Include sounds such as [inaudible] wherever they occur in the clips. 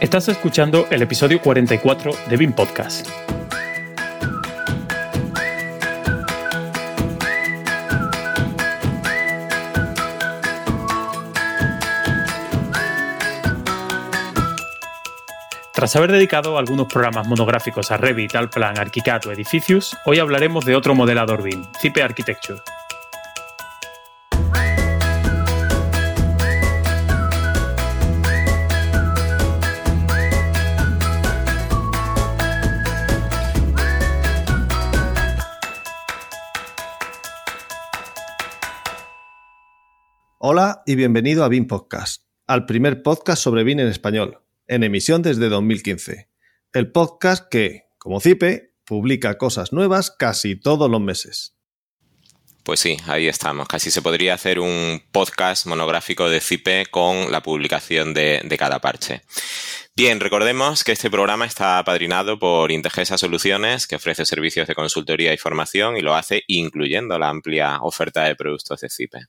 Estás escuchando el episodio 44 de BIM Podcast. Tras haber dedicado algunos programas monográficos a Revit, Alplan, ArchiCAD o Edificius, hoy hablaremos de otro modelador BIM, Cipe Architecture. Y bienvenido a BIM Podcast, al primer podcast sobre BIM en español, en emisión desde 2015. El podcast que, como CIPE, publica cosas nuevas casi todos los meses. Pues sí, ahí estamos. Casi se podría hacer un podcast monográfico de CIPE con la publicación de, cada parche. Bien, recordemos que este programa está apadrinado por Integesa Soluciones, que ofrece servicios de consultoría y formación y lo hace incluyendo la amplia oferta de productos de CIPE.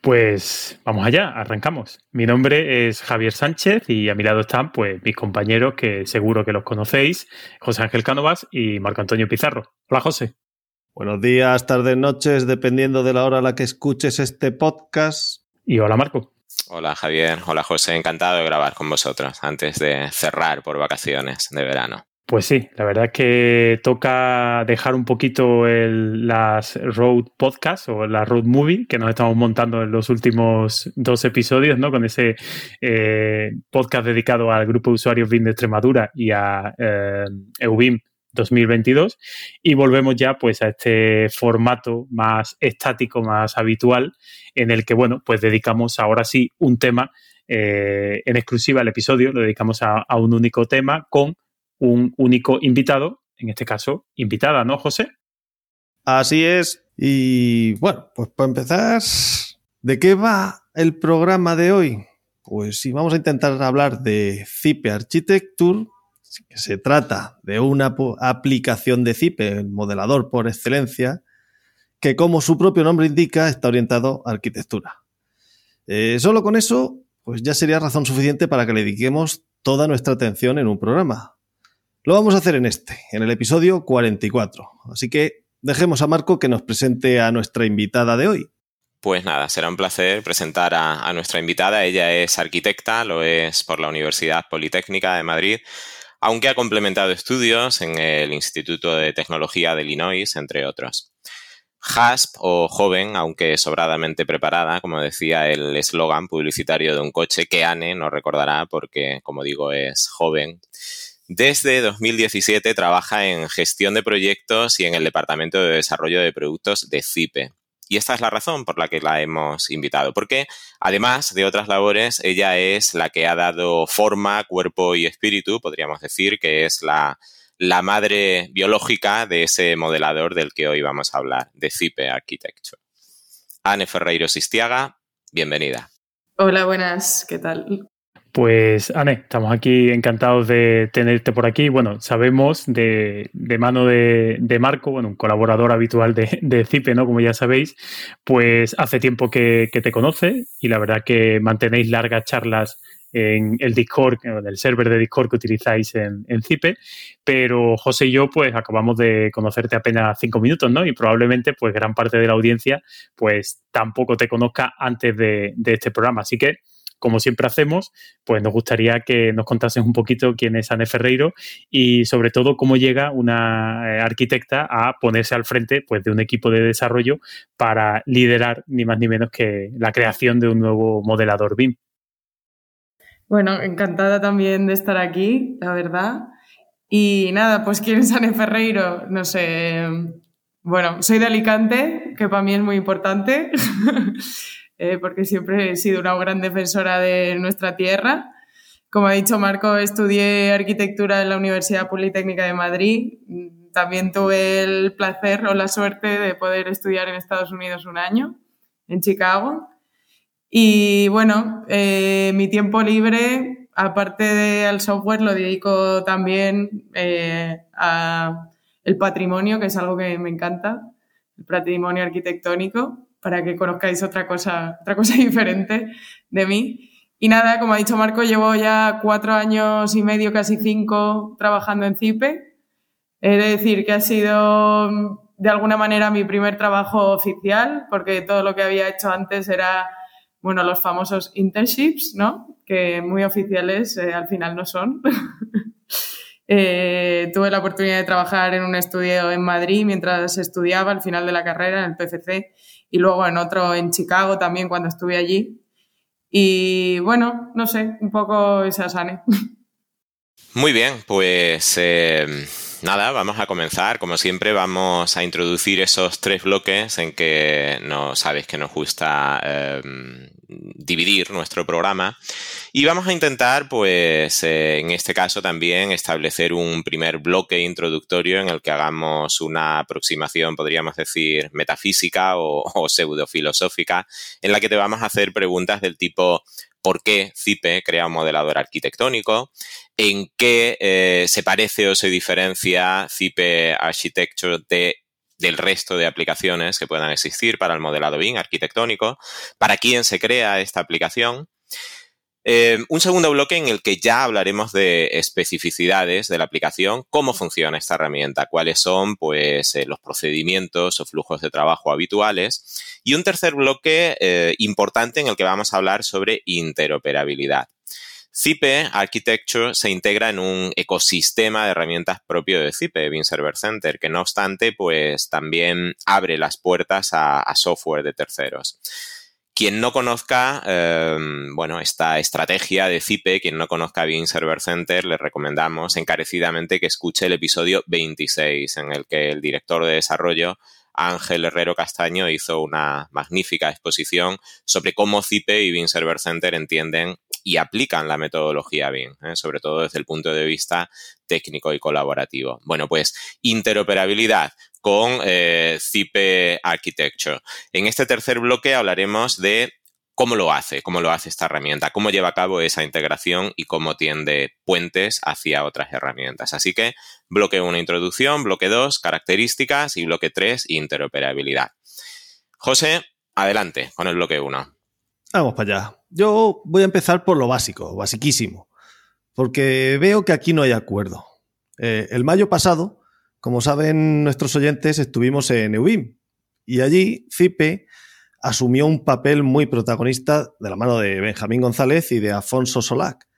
Pues vamos allá, arrancamos. Mi nombre es Javier Sánchez y a mi lado están pues mis compañeros que seguro que los conocéis, José Ángel Cánovas y Marco Antonio Pizarro. Hola José. Buenos días, tardes, noches, dependiendo de la hora a la que escuches este podcast. Y hola Marco. Hola Javier, hola José, encantado de grabar con vosotros antes de cerrar por vacaciones de verano. Pues sí, la verdad es que toca dejar un poquito las road podcast o la road movie que nos estamos montando en los últimos dos episodios, ¿no? Con ese eh, podcast dedicado al grupo de usuarios BIM de Extremadura y a eh, EUBIM 2022 y volvemos ya pues a este formato más estático, más habitual en el que, bueno, pues dedicamos ahora sí un tema eh, en exclusiva el episodio, lo dedicamos a un único tema con un único invitado, en este caso, invitada, ¿no, José? Así es. Y bueno, pues para empezar, ¿de qué va el programa de hoy? Pues sí, vamos a intentar hablar de Zipe Architecture, que se trata de una aplicación de Zipe, el modelador por excelencia, que como su propio nombre indica, está orientado a arquitectura. Eh, solo con eso, pues ya sería razón suficiente para que le dediquemos toda nuestra atención en un programa. Lo vamos a hacer en este, en el episodio 44. Así que dejemos a Marco que nos presente a nuestra invitada de hoy. Pues nada, será un placer presentar a, nuestra invitada. Ella es arquitecta, lo es por la Universidad Politécnica de Madrid, aunque ha complementado estudios en el Instituto de Tecnología de Illinois, entre otros. HASP o joven, aunque sobradamente preparada, como decía el eslogan publicitario de un coche que Anne no recordará porque, como digo, es joven. Desde 2017 trabaja en gestión de proyectos y en el Departamento de Desarrollo de Productos de CIPE. Y esta es la razón por la que la hemos invitado, porque además de otras labores, ella es la que ha dado forma, cuerpo y espíritu, podríamos decir, que es la, la madre biológica de ese modelador del que hoy vamos a hablar, de CIPE Architecture. Anne Ferreiro Sistiaga, bienvenida. Hola, buenas, ¿qué tal? Pues, Anne, estamos aquí encantados de tenerte por aquí. Bueno, sabemos de, mano de, Marco, bueno, un colaborador habitual de, de, CIPE, ¿no? Como ya sabéis, pues hace tiempo que, te conoce y la verdad que mantenéis largas charlas en el Discord, en el server de Discord que utilizáis en, en, CIPE, pero José y yo pues acabamos de conocerte apenas cinco minutos, ¿no? Y probablemente pues gran parte de la audiencia pues tampoco te conozca antes de, de este programa. Así que como siempre hacemos, pues nos gustaría que nos contases un poquito quién es Anne Ferreiro y sobre todo cómo llega una eh, arquitecta a ponerse al frente pues, de un equipo de desarrollo para liderar ni más ni menos que la creación de un nuevo modelador BIM. Bueno, encantada también de estar aquí, la verdad. Y nada, pues quién es Anne Ferreiro, no sé. Bueno, soy de Alicante, que para mí es muy importante. [laughs] Eh, porque siempre he sido una gran defensora de nuestra tierra. Como ha dicho Marco, estudié arquitectura en la Universidad Politécnica de Madrid. También tuve el placer o la suerte de poder estudiar en Estados Unidos un año, en Chicago. Y bueno, eh, mi tiempo libre, aparte del software, lo dedico también eh, al patrimonio, que es algo que me encanta, el patrimonio arquitectónico para que conozcáis otra cosa, otra cosa [laughs] diferente de mí. Y nada, como ha dicho Marco, llevo ya cuatro años y medio, casi cinco, trabajando en CIPE. He de decir que ha sido de alguna manera mi primer trabajo oficial, porque todo lo que había hecho antes era, bueno, los famosos internships, ¿no? Que muy oficiales eh, al final no son. [laughs] Eh, tuve la oportunidad de trabajar en un estudio en Madrid mientras estudiaba al final de la carrera en el PCC y luego en otro en Chicago también cuando estuve allí. Y bueno, no sé, un poco esa Sane. Muy bien, pues eh, nada, vamos a comenzar. Como siempre, vamos a introducir esos tres bloques en que no sabéis que nos gusta em, dividir nuestro programa. Y vamos a intentar, pues, eh, en este caso también establecer un primer bloque introductorio en el que hagamos una aproximación, podríamos decir, metafísica o, o pseudofilosófica, en la que te vamos a hacer preguntas del tipo por qué CIPE crea un modelador arquitectónico, en qué eh, se parece o se diferencia CIPE Architecture de, del resto de aplicaciones que puedan existir para el modelado BIM arquitectónico, para quién se crea esta aplicación. Eh, un segundo bloque en el que ya hablaremos de especificidades de la aplicación, cómo funciona esta herramienta, cuáles son pues, eh, los procedimientos o flujos de trabajo habituales. Y un tercer bloque importante en el que vamos a hablar sobre interoperabilidad. Cipe Architecture se integra en un ecosistema de herramientas propio de Cipe, Beam Server Center, que no obstante, pues también abre las puertas a, software de terceros. Quien no conozca, em, bueno, esta estrategia de Cipe, quien no conozca Beam Server Center, le recomendamos encarecidamente que escuche el episodio 26, en el que el director de desarrollo Ángel Herrero Castaño hizo una magnífica exposición sobre cómo Cipe y Beam Server Center entienden y aplican la metodología BIM, ¿eh? sobre todo desde el punto de vista técnico y colaborativo. Bueno, pues interoperabilidad con eh, Cipe Architecture. En este tercer bloque hablaremos de cómo lo hace, cómo lo hace esta herramienta, cómo lleva a cabo esa integración y cómo tiende puentes hacia otras herramientas. Así que bloque 1, introducción, bloque 2, características y bloque 3, interoperabilidad. José, adelante con el bloque 1. Vamos para allá. Yo voy a empezar por lo básico, basiquísimo, porque veo que aquí no hay acuerdo. Eh, el mayo pasado, como saben nuestros oyentes, estuvimos en EUBIM y allí CIPE asumió un papel muy protagonista de la mano de Benjamín González y de Afonso Solac.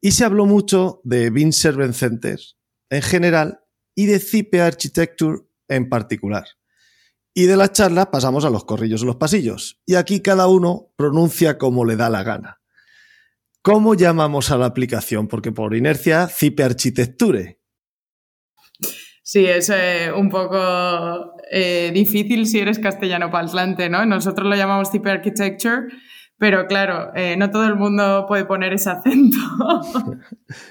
Y se habló mucho de BIM Servant en general y de CIPE Architecture en particular. Y de las charlas pasamos a los corrillos en los pasillos. Y aquí cada uno pronuncia como le da la gana. ¿Cómo llamamos a la aplicación? Porque por inercia, Cipe Architecture. Sí, es eh, un poco eh, difícil si eres castellano parlante, ¿no? Nosotros lo llamamos Cipe Architecture, pero claro, eh, no todo el mundo puede poner ese acento. [laughs]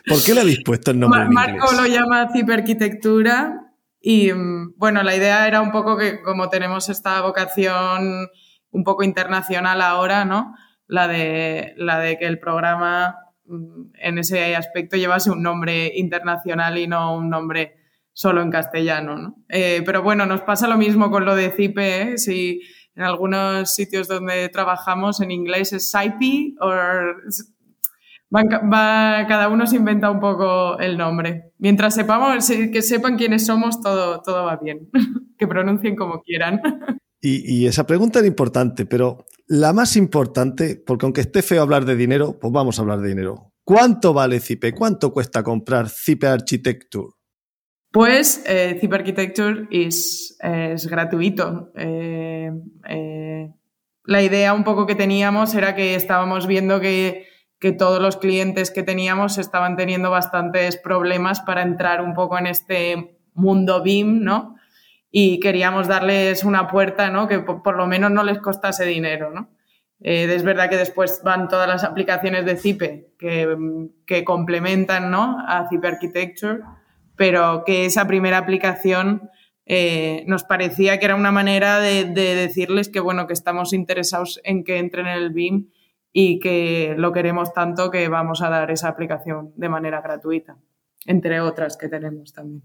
¿Por qué le habéis puesto el nombre? Marco lo llama Cipe Arquitectura y bueno, la idea era un poco que como tenemos esta vocación un poco internacional ahora, ¿no? La de, la de que el programa mm, en ese aspecto llevase un nombre internacional y no un nombre solo en castellano, ¿no? Eh, pero bueno, nos pasa lo mismo con lo de CIPE, ¿eh? Si en algunos sitios donde trabajamos en inglés es SIPE o va, cada uno se inventa un poco el nombre. Mientras sepamos, que sepan quiénes somos, todo, todo va bien. [laughs] que pronuncien como quieran. Y, esa pregunta era importante, pero la más importante, porque aunque esté feo hablar de dinero, pues vamos a hablar de dinero. ¿Cuánto vale CIPE? ¿Cuánto cuesta comprar CIPE Architecture? Pues eh, CIPE Architecture es, es gratuito. Eh, eh, la idea un poco que teníamos era que estábamos viendo que que todos los clientes que teníamos estaban teniendo bastantes problemas para entrar un poco en este mundo BIM, ¿no? Y queríamos darles una puerta, ¿no? Que por, lo menos no les costase dinero, ¿no? Eh, es verdad que después van todas las aplicaciones de Cipe que, complementan, ¿no? A Cipe Architecture, pero que esa primera aplicación eh, nos parecía que era una manera de, de decirles que, bueno, que estamos interesados en que entren en el BIM y que lo queremos tanto que vamos a dar esa aplicación de manera gratuita, entre otras que tenemos también.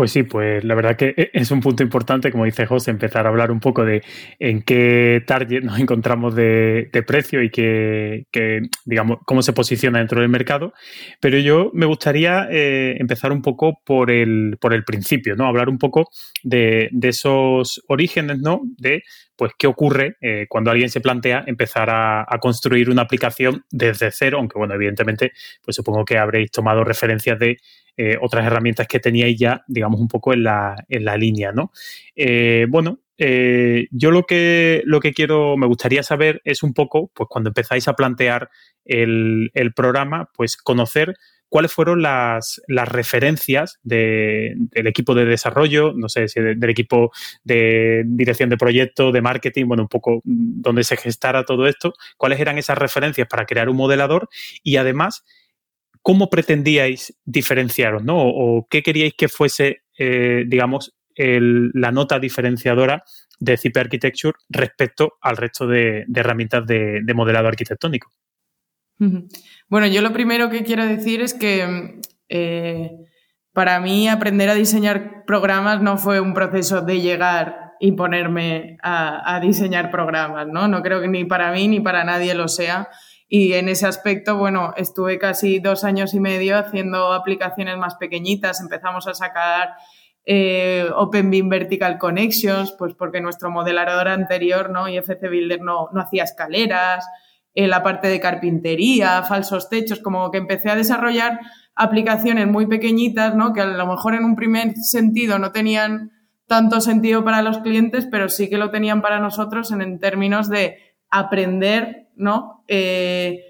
Pues sí, pues la verdad que e, es un punto importante, como dice José, empezar a hablar un poco de en qué target nos encontramos de, precio y que, digamos, cómo se posiciona dentro del mercado. Pero yo me gustaría eh, empezar un poco por el, por el principio, ¿no? Hablar un poco de, esos orígenes, ¿no? De pues qué ocurre eh, cuando alguien se plantea empezar a, construir una aplicación desde cero, aunque bueno, evidentemente, pues supongo que habréis tomado referencias de eh, otras herramientas que teníais ya, digamos, un poco en la, en la línea, ¿no? Eh, bueno, yo lo que, lo que quiero, me gustaría saber es un poco, pues cuando empezáis a plantear el, el programa, pues conocer cuáles fueron las, referencias del equipo de desarrollo, no sé si del equipo de dirección de proyecto, de marketing, bueno, un poco donde se gestara todo esto, cuáles eran esas referencias para crear un modelador y además, cómo pretendíais diferenciaros, ¿no? O, qué queríais que fuese, eh, digamos, la nota diferenciadora de CP Architecture respecto al resto de, herramientas de modelado arquitectónico. Bueno, yo lo primero que quiero decir es que eh, para mí aprender a diseñar programas no fue un proceso de llegar y ponerme a, diseñar programas, ¿no? No creo que ni para mí ni para nadie lo sea. Y en ese aspecto, bueno, estuve casi dos años y medio haciendo aplicaciones más pequeñitas. Empezamos a sacar eh, OpenBeam Vertical Connections, pues porque nuestro modelador anterior, ¿no? IFC Builder no, no hacía escaleras la parte de carpintería, falsos techos, como que empecé a desarrollar aplicaciones muy pequeñitas, ¿no? Que a lo mejor en un primer sentido no tenían tanto sentido para los clientes, pero sí que lo tenían para nosotros en, términos de aprender, ¿no? Eh,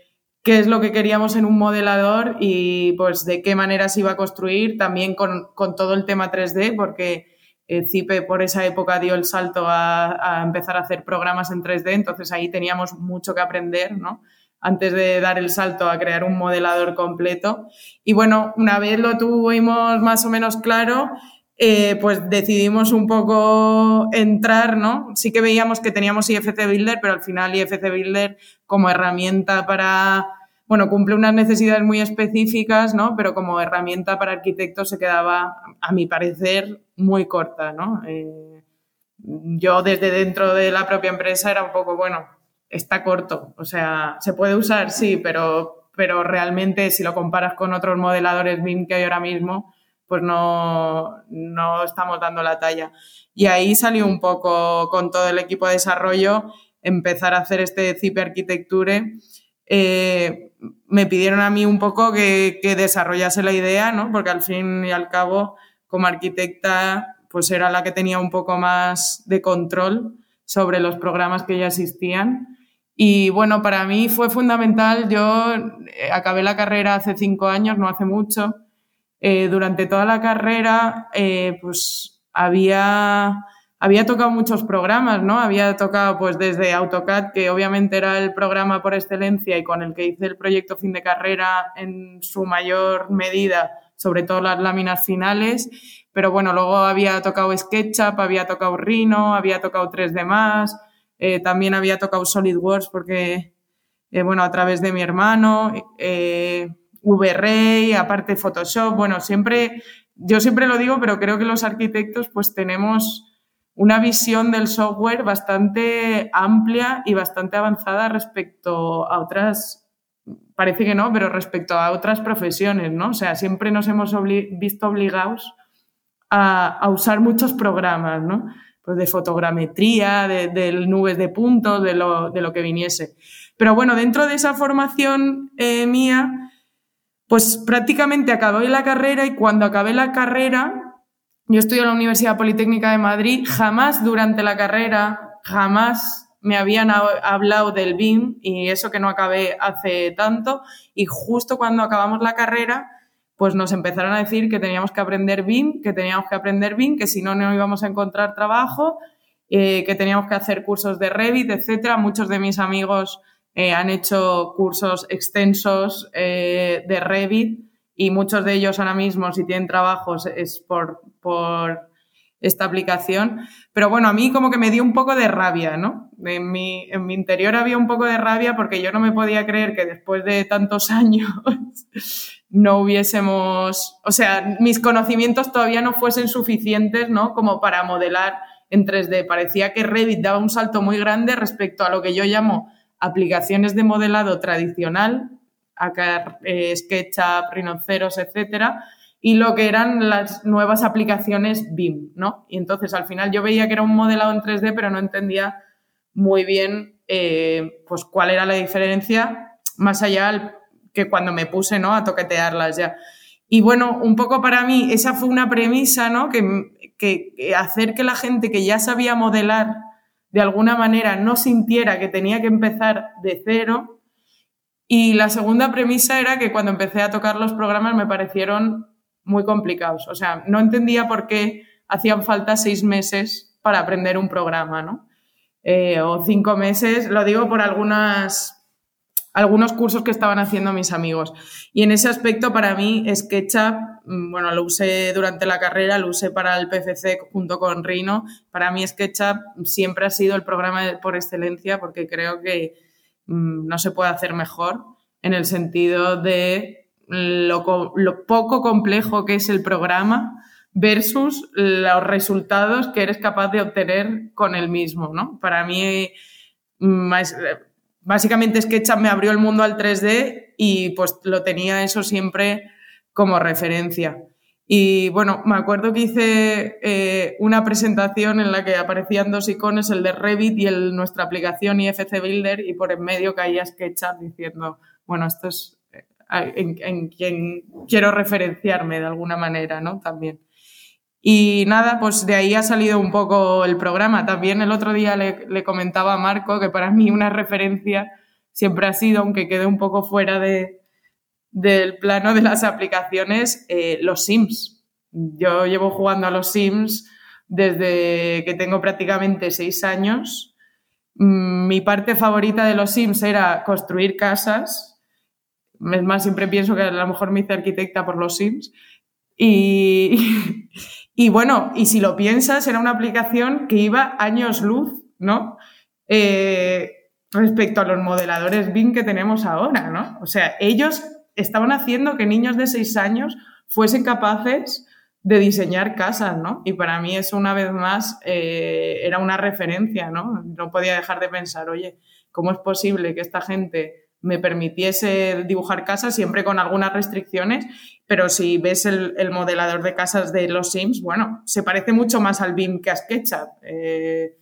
qué es lo que queríamos en un modelador y pues de qué manera se iba a construir, también con, con todo el tema 3D, porque CIPE por esa época dio el salto a, empezar a hacer programas en 3D, entonces ahí teníamos mucho que aprender, ¿no? Antes de dar el salto a crear un modelador completo. Y bueno, una vez lo tuvimos más o menos claro, eh, pues decidimos un poco entrar, ¿no? Sí que veíamos que teníamos IFC Builder, pero al final IFC Builder como herramienta para bueno, cumple unas necesidades muy específicas, ¿no? Pero como herramienta para arquitectos se quedaba, a mi parecer, muy corta, ¿no? Eh, yo desde dentro de la propia empresa era un poco, bueno, está corto. O sea, se puede usar, sí, pero, pero realmente si lo comparas con otros modeladores BIM que hay ahora mismo, pues no, no estamos dando la talla. Y ahí salió un poco con todo el equipo de desarrollo empezar a hacer este CIP Architecture eh, me pidieron a mí un poco que, desarrollase la idea, ¿no? Porque al fin y al cabo, como arquitecta, pues era la que tenía un poco más de control sobre los programas que ya existían. Y bueno, para mí fue fundamental. Yo eh, acabé la carrera hace cinco años, no hace mucho. Eh, durante toda la carrera, pues había había tocado muchos programas, ¿no? Había tocado pues desde AutoCAD, que obviamente era el programa por excelencia y con el que hice el proyecto fin de carrera en su mayor medida, sobre todo las láminas finales, pero bueno, luego había tocado SketchUp, había tocado Rhino, había tocado 3D+, eh, también había tocado SolidWorks porque, eh, bueno, a través de mi hermano, eh, VRay, aparte Photoshop, bueno, siempre, yo siempre lo digo, pero creo que los arquitectos pues tenemos una visión del software bastante amplia y bastante avanzada respecto a otras, parece que no, pero respecto a otras profesiones, ¿no? O sea, siempre nos hemos visto obligados a, usar muchos programas, ¿no? Pues de fotogrametría, de, nubes de puntos, de lo, que viniese. Pero bueno, dentro de esa formación eh, mía, pues prácticamente acabé la carrera y cuando acabé la carrera yo estudio en la Universidad Politécnica de Madrid, jamás durante la carrera, jamás me habían hablado del BIM y eso que no acabé hace tanto y justo cuando acabamos la carrera pues nos empezaron a decir que teníamos que aprender BIM, que teníamos que aprender BIM, que si no no íbamos a encontrar trabajo, eh, que teníamos que hacer cursos de Revit, etcétera. Muchos de mis amigos eh, han hecho cursos extensos eh, de Revit y muchos de ellos ahora mismo, si tienen trabajos, es por, por esta aplicación. Pero bueno, a mí como que me dio un poco de rabia, ¿no? En mi, en mi interior había un poco de rabia porque yo no me podía creer que después de tantos [laughs] años no hubiésemos, o sea, mis conocimientos todavía no fuesen suficientes, ¿no? Como para modelar en 3D. Parecía que Revit daba un salto muy grande respecto a lo que yo llamo aplicaciones de modelado tradicional, acá eh, SketchUp, Rhinoceros, etcétera, y lo que eran las nuevas aplicaciones BIM, ¿no? Y entonces al final yo veía que era un modelado en 3D, pero no entendía muy bien eh, pues cuál era la diferencia, más allá que cuando me puse ¿no? a toquetearlas ya. Y bueno, un poco para mí esa fue una premisa, ¿no? Que, que, hacer que la gente que ya sabía modelar de alguna manera no sintiera que tenía que empezar de cero. Y la segunda premisa era que cuando empecé a tocar los programas me parecieron muy complicados. O sea, no entendía por qué hacían falta seis meses para aprender un programa, ¿no? Eh, o cinco meses, lo digo por algunas algunos cursos que estaban haciendo mis amigos. Y en ese aspecto, para mí, SketchUp, mm, bueno, lo usé durante la carrera, lo usé para el PFC junto con Rhino. Para mí, SketchUp siempre ha sido el programa por excelencia porque creo que mm, no se puede hacer mejor en el sentido de lo, lo poco complejo que es el programa versus los resultados que eres capaz de obtener con el mismo, ¿no? Para mí, mm, básicamente SketchUp me abrió el mundo al 3D y pues lo tenía eso siempre como referencia. Y bueno, me acuerdo que hice eh, una presentación en la que aparecían dos iconos, el de Revit y el nuestra aplicación IFC Builder, y por en medio caía SketchUp diciendo, bueno, esto es eh, en, en quien quiero referenciarme de alguna manera, ¿no? También. Y nada, pues de ahí ha salido un poco el programa. También el otro día le, comentaba a Marco que para mí una referencia siempre ha sido, aunque quede un poco fuera de, del plano de las aplicaciones, eh, los Sims. Yo llevo jugando a los Sims desde que tengo prácticamente seis años. Mm, mi parte favorita de los Sims era construir casas. Es más, siempre pienso que a lo mejor me hice arquitecta por los Sims. Y, [laughs] y bueno, y si lo piensas, era una aplicación que iba años luz, ¿no? Eh, respecto a los modeladores BIM que tenemos ahora, ¿no? O sea, ellos estaban haciendo que niños de seis años fuesen capaces de diseñar casas, ¿no? Y para mí eso una vez más eh, era una referencia, ¿no? No podía dejar de pensar, oye, ¿cómo es posible que esta gente me permitiese dibujar casas siempre con algunas restricciones, pero si ves el, modelador de casas de los Sims, bueno, se parece mucho más al BIM que a SketchUp. Eh,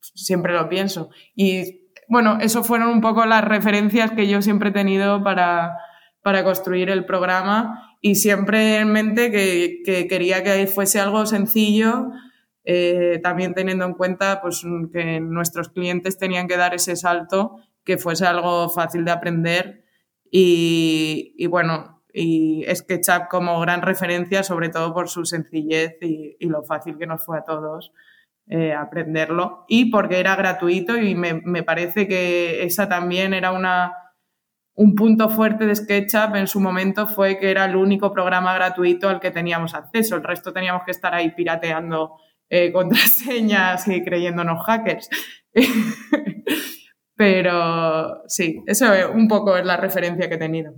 siempre lo pienso. Y bueno, eso fueron un poco las referencias que yo siempre he tenido para, construir el programa y siempre en mente que, quería que fuese algo sencillo, eh, también teniendo en cuenta pues, que nuestros clientes tenían que dar ese salto que fuese algo fácil de aprender. Y, bueno, y SketchUp como gran referencia, sobre todo por su sencillez y, lo fácil que nos fue a todos eh, aprenderlo. Y porque era gratuito y me, me, parece que esa también era una, un punto fuerte de SketchUp en su momento fue que era el único programa gratuito al que teníamos acceso, el resto teníamos que estar ahí pirateando eh, [laughs] contraseñas y creyéndonos hackers. [laughs] Pero sí, eso un poco es la referencia que he tenido.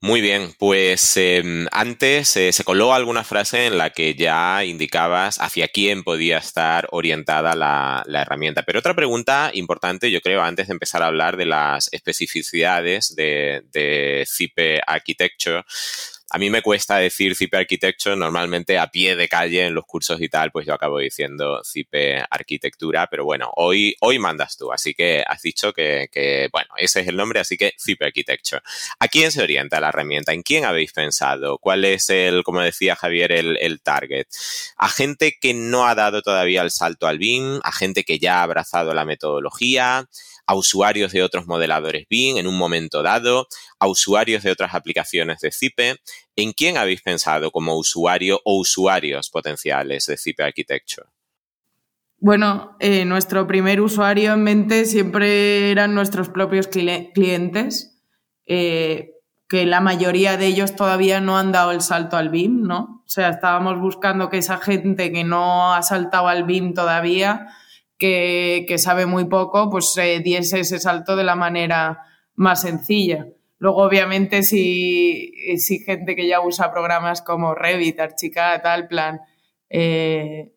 Muy bien, pues em, antes eh, se coló alguna frase en la que ya indicabas hacia quién podía estar orientada la, herramienta. Pero otra pregunta importante, yo creo, antes de empezar a hablar de las especificidades de, de Architecture, a mí me cuesta decir CIPE Architecture, normalmente a pie de calle en los cursos y tal, pues yo acabo diciendo CIPE Arquitectura, pero bueno, hoy, hoy mandas tú, así que has dicho que, bueno, ese es el nombre, así que CIPE Architecture. ¿A quién se orienta la herramienta? ¿En quién habéis pensado? ¿Cuál es el, como decía Javier, el, el target? ¿A gente que no ha dado todavía el salto al BIM? ¿A gente que ya ha abrazado la metodología? A usuarios de otros modeladores BIM en un momento dado, a usuarios de otras aplicaciones de CIPE. ¿En quién habéis pensado como usuario o usuarios potenciales de CIPE Architecture? Bueno, eh, nuestro primer usuario en mente siempre eran nuestros propios clientes, eh, que la mayoría de ellos todavía no han dado el salto al BIM, ¿no? O sea, estábamos buscando que esa gente que no ha saltado al BIM todavía que, sabe muy poco, pues eh, diese ese salto de la manera más sencilla. Luego, obviamente, si, si gente que ya usa programas como Revit, Archicad, tal plan, eh,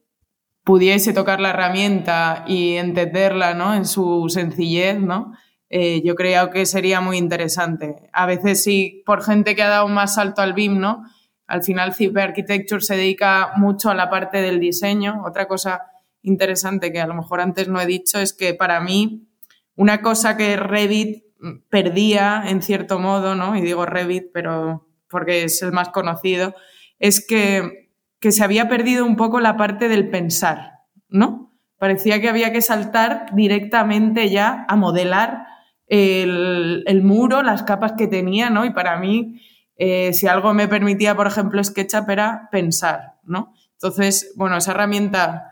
pudiese tocar la herramienta y entenderla ¿no? en su sencillez, ¿no? Eh, yo creo que sería muy interesante. A veces sí, por gente que ha dado más salto al BIM, ¿no? Al final CIP Architecture se dedica mucho a la parte del diseño. Otra cosa interesante que a lo mejor antes no he dicho es que para mí una cosa que Revit perdía en cierto modo, ¿no? Y digo Revit, pero porque es el más conocido, es que, que se había perdido un poco la parte del pensar, ¿no? Parecía que había que saltar directamente ya a modelar el, el muro, las capas que tenía, ¿no? Y para mí, eh, si algo me permitía, por ejemplo, SketchUp era pensar, ¿no? Entonces, bueno, esa herramienta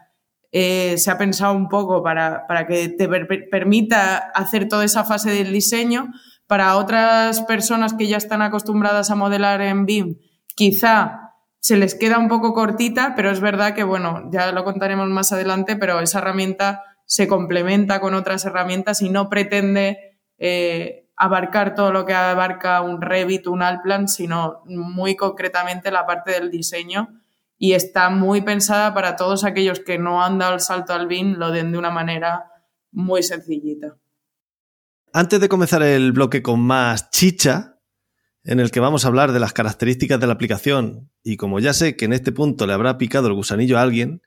eh, se ha pensado un poco para, que te permita hacer toda esa fase del diseño. Para otras personas que ya están acostumbradas a modelar en BIM, quizá se les queda un poco cortita, pero es verdad que, bueno, ya lo contaremos más adelante, pero esa herramienta se complementa con otras herramientas y no pretende eh, abarcar todo lo que abarca un Revit, un Alplan, sino muy concretamente la parte del diseño y está muy pensada para todos aquellos que no han dado el salto al BIM, lo den de una manera muy sencillita. Antes de comenzar el bloque con más chicha, en el que vamos a hablar de las características de la aplicación, y como ya sé que en este punto le habrá picado el gusanillo a alguien,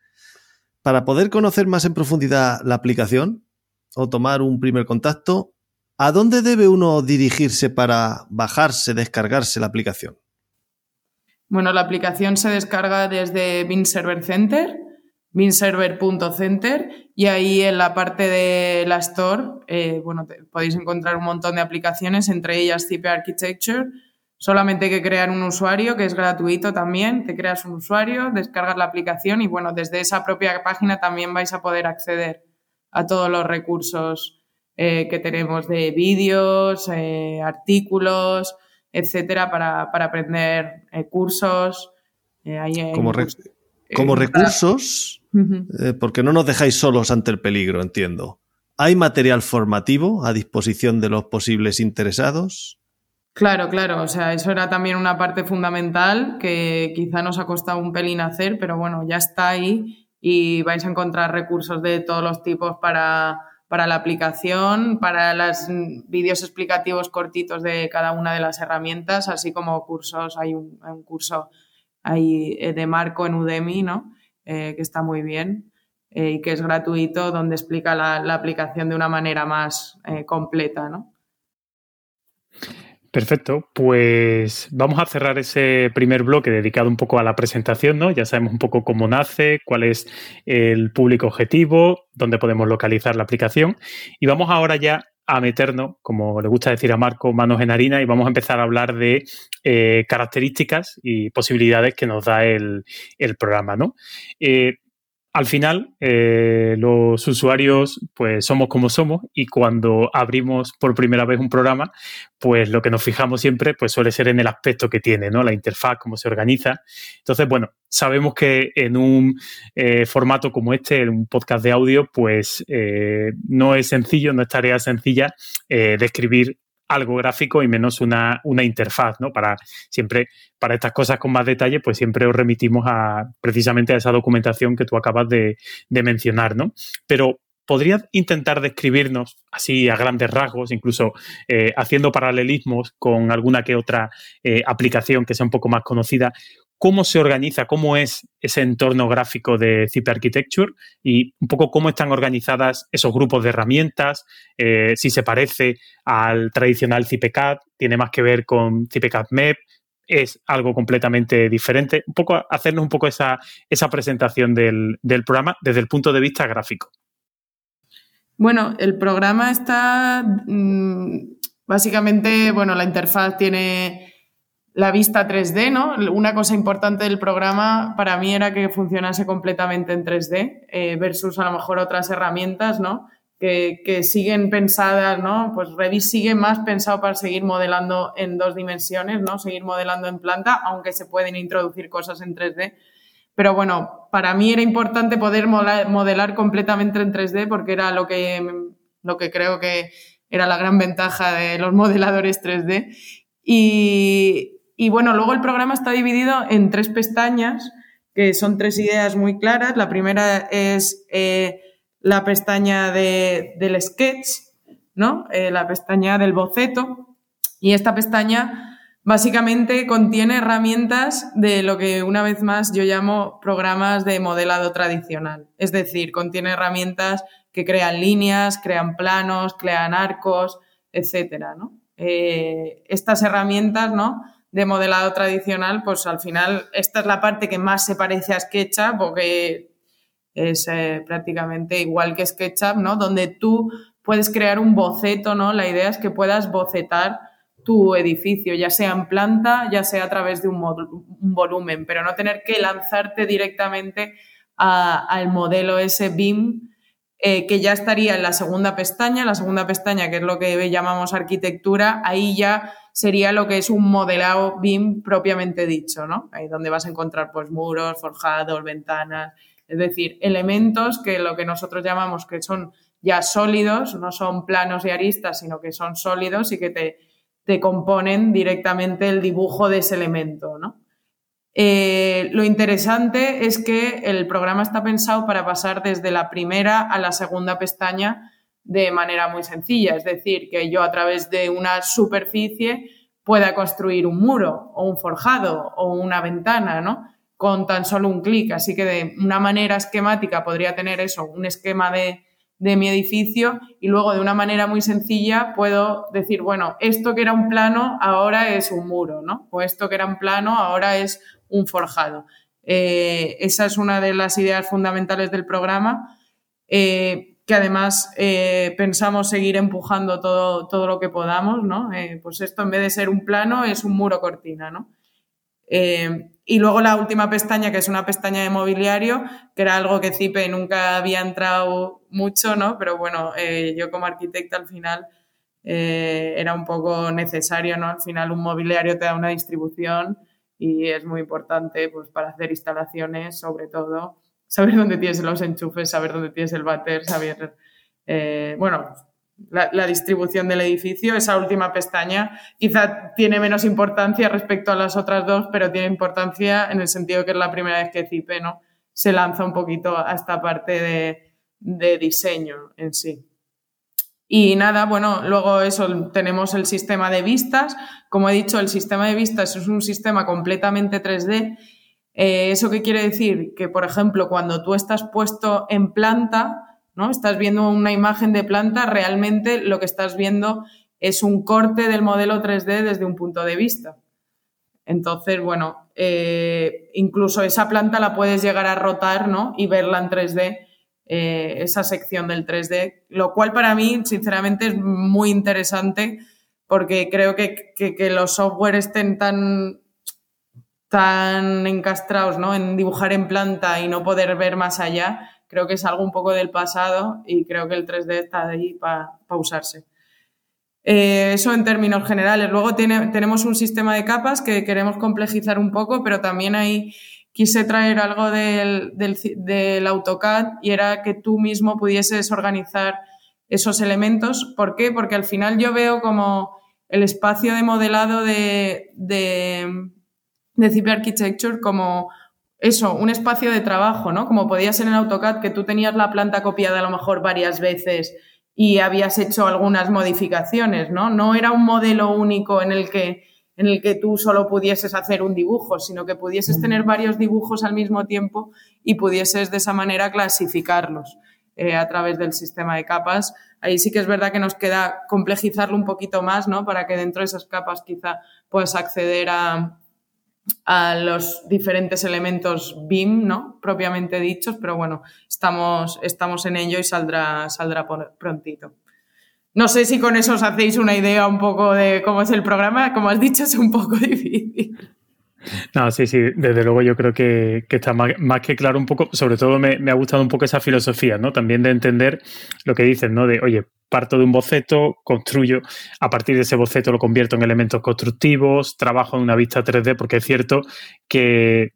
para poder conocer más en profundidad la aplicación o tomar un primer contacto, ¿a dónde debe uno dirigirse para bajarse, descargarse la aplicación? Bueno, la aplicación se descarga desde Bin Server Center, binserver.center, y ahí en la parte de la store, eh, bueno, podéis encontrar un montón de aplicaciones, entre ellas CP Architecture. Solamente hay que crear un usuario, que es gratuito también. Te creas un usuario, descargas la aplicación y, bueno, desde esa propia página también vais a poder acceder a todos los recursos eh, que tenemos de vídeos, eh, artículos, etcétera, para, aprender eh, cursos. Eh, como, como recursos, eh, porque no nos dejáis solos ante el peligro, entiendo. ¿Hay material formativo a disposición de los posibles interesados? Claro, claro, o sea, eso era también una parte fundamental que quizá nos ha costado un pelín hacer, pero bueno, ya está ahí y vais a encontrar recursos de todos los tipos para, para la aplicación, para los vídeos explicativos cortitos de cada una de las herramientas, así como cursos. Hay un, curso ahí eh, de Marco en Udemy, ¿no? Eh, que está muy bien eh, y que es gratuito, donde explica la, la aplicación de una manera más completa, ¿no? Perfecto, pues vamos a cerrar ese primer bloque dedicado un poco a la presentación, ¿no? Ya sabemos un poco cómo nace, cuál es el público objetivo, dónde podemos localizar la aplicación y vamos ahora ya a meternos, como le gusta decir a Marco, manos en harina y vamos a empezar a hablar de eh, características y posibilidades que nos da el, programa, ¿no? Eh, al final, eh, los usuarios, pues somos como somos y cuando abrimos por primera vez un programa, pues lo que nos fijamos siempre, pues suele ser en el aspecto que tiene, ¿no? La interfaz, cómo se organiza. Entonces, bueno, sabemos que en un eh, formato como este, en un podcast de audio, pues eh, no es sencillo, no es tarea sencilla describir algo gráfico y menos una, interfaz, ¿no? Para siempre, para estas cosas con más detalle, pues siempre os remitimos a precisamente a esa documentación que tú acabas de, mencionar, ¿no? Pero ¿podrías intentar describirnos así a grandes rasgos, incluso eh, haciendo paralelismos con alguna que otra eh, aplicación que sea un poco más conocida, cómo se organiza, cómo es ese entorno gráfico de Zip Architecture y un poco cómo están organizadas esos grupos de herramientas, eh, si se parece al tradicional CIPCAD, tiene más que ver con CIPCAD MEP, es algo completamente diferente. Un poco hacernos un poco esa, esa presentación del, del programa desde el punto de vista gráfico. Bueno, el programa está mm, básicamente, bueno, la interfaz tiene la vista 3D, ¿no? Una cosa importante del programa para mí era que funcionase completamente en 3D eh, versus a lo mejor otras herramientas, ¿no? Que, que, siguen pensadas, ¿no? Pues Revit sigue más pensado para seguir modelando en dos dimensiones, ¿no? Seguir modelando en planta, aunque se pueden introducir cosas en 3D. Pero bueno, para mí era importante poder modelar completamente en 3D porque era lo que, lo que creo que era la gran ventaja de los modeladores 3D. Y, y bueno, luego el programa está dividido en tres pestañas, que son tres ideas muy claras. La primera es eh, la pestaña de, del sketch, ¿no? Eh, la pestaña del boceto. Y esta pestaña básicamente contiene herramientas de lo que una vez más yo llamo programas de modelado tradicional. Es decir, contiene herramientas que crean líneas, crean planos, crean arcos, etcétera, ¿no? Eh, estas herramientas, ¿no? De modelado tradicional, pues al final esta es la parte que más se parece a SketchUp porque es eh, prácticamente igual que SketchUp, ¿no? Donde tú puedes crear un boceto, ¿no? La idea es que puedas bocetar tu edificio, ya sea en planta, ya sea a través de un, volumen, pero no tener que lanzarte directamente al modelo ese BIM eh, que ya estaría en la segunda pestaña, la segunda pestaña que es lo que llamamos arquitectura, ahí ya sería lo que es un modelado BIM propiamente dicho, ¿no? Ahí donde vas a encontrar pues muros, forjados, ventanas, es decir, elementos que lo que nosotros llamamos que son ya sólidos, no son planos y aristas, sino que son sólidos y que te, te componen directamente el dibujo de ese elemento, ¿no? Eh, lo interesante es que el programa está pensado para pasar desde la primera a la segunda pestaña de manera muy sencilla, es decir, que yo a través de una superficie pueda construir un muro o un forjado o una ventana, ¿no? Con tan solo un clic. Así que de una manera esquemática podría tener eso, un esquema de, de mi edificio y luego de una manera muy sencilla puedo decir, bueno, esto que era un plano ahora es un muro, ¿no? O esto que era un plano ahora es un forjado. Eh, esa es una de las ideas fundamentales del programa. Eh, que además eh, pensamos seguir empujando todo, todo lo que podamos, ¿no? Eh, pues esto en vez de ser un plano es un muro cortina, ¿no? Eh, y luego la última pestaña, que es una pestaña de mobiliario, que era algo que CIPE nunca había entrado mucho, ¿no? Pero bueno, yo como arquitecta al final era un poco necesario, ¿no? Al final un mobiliario te da una distribución y es muy importante pues, para hacer instalaciones, sobre todo, saber dónde tienes los enchufes, saber dónde tienes el váter, saber, eh, bueno, la, distribución del edificio. Esa última pestaña quizá tiene menos importancia respecto a las otras dos, pero tiene importancia en el sentido que es la primera vez que CIPE ¿no? se lanza un poquito a esta parte de, de diseño en sí. Y nada, bueno, luego eso, tenemos el sistema de vistas. Como he dicho, el sistema de vistas es un sistema completamente 3D eh, ¿Eso qué quiere decir? Que, por ejemplo, cuando tú estás puesto en planta, ¿no? Estás viendo una imagen de planta, realmente lo que estás viendo es un corte del modelo 3D desde un punto de vista. Entonces, bueno, eh, incluso esa planta la puedes llegar a rotar, ¿no? Y verla en 3D, eh, esa sección del 3D, lo cual para mí, sinceramente, es muy interesante porque creo que, que los software estén tan tan encastrados ¿no? en dibujar en planta y no poder ver más allá, creo que es algo un poco del pasado y creo que el 3D está ahí para usarse. Eh, eso en términos generales. Luego tenemos un sistema de capas que queremos complejizar un poco, pero también ahí quise traer algo del, del, del, AutoCAD y era que tú mismo pudieses organizar esos elementos. ¿Por qué? Porque al final yo veo como el espacio de modelado de, de de Architecture como eso, un espacio de trabajo, ¿no? Como podía ser en AutoCAD, que tú tenías la planta copiada a lo mejor varias veces y habías hecho algunas modificaciones, ¿no? No era un modelo único en el que, en el que tú solo pudieses hacer un dibujo, sino que pudieses tener varios dibujos al mismo tiempo y pudieses de esa manera clasificarlos eh, a través del sistema de capas. Ahí sí que es verdad que nos queda complejizarlo un poquito más, ¿no? Para que dentro de esas capas quizá puedas acceder a, a los diferentes elementos BIM, ¿no? Propiamente dichos, pero bueno, estamos, estamos en ello y saldrá, saldrá prontito. No sé si con eso os hacéis una idea un poco de cómo es el programa. Como has dicho, es un poco [laughs] difícil. No, sí, sí, desde luego yo creo que, está más, que claro un poco, sobre todo me, me, ha gustado un poco esa filosofía, ¿no? También de entender lo que dices, ¿no? De, oye, parto de un boceto, construyo, a partir de ese boceto lo convierto en elementos constructivos, trabajo en una vista 3D, porque es cierto que,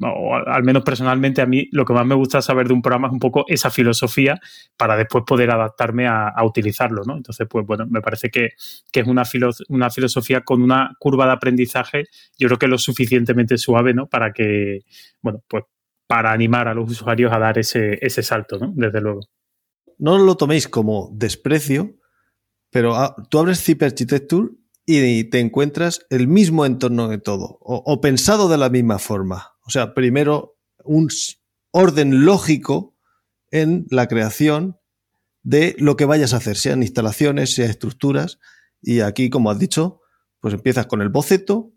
al menos personalmente, a mí lo que más me gusta saber de un programa es un poco esa filosofía para después poder adaptarme a, utilizarlo, ¿no? Entonces, pues bueno, me parece que, es una, una filosofía con una curva de aprendizaje, yo creo que lo suficientemente suave, ¿no? Para que, bueno, pues para animar a los usuarios a dar ese, ese salto, ¿no? Desde luego. No lo toméis como desprecio, pero ah, tú abres Zip Architecture y te encuentras el mismo entorno de todo, o, pensado de la misma forma. O sea, primero un orden lógico en la creación de lo que vayas a hacer, sean instalaciones, sean estructuras. Y aquí, como has dicho, pues empiezas con el boceto,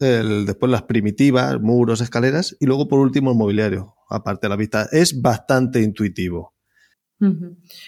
después las primitivas, muros, escaleras, y luego por último el mobiliario, aparte de la vista. Es bastante intuitivo.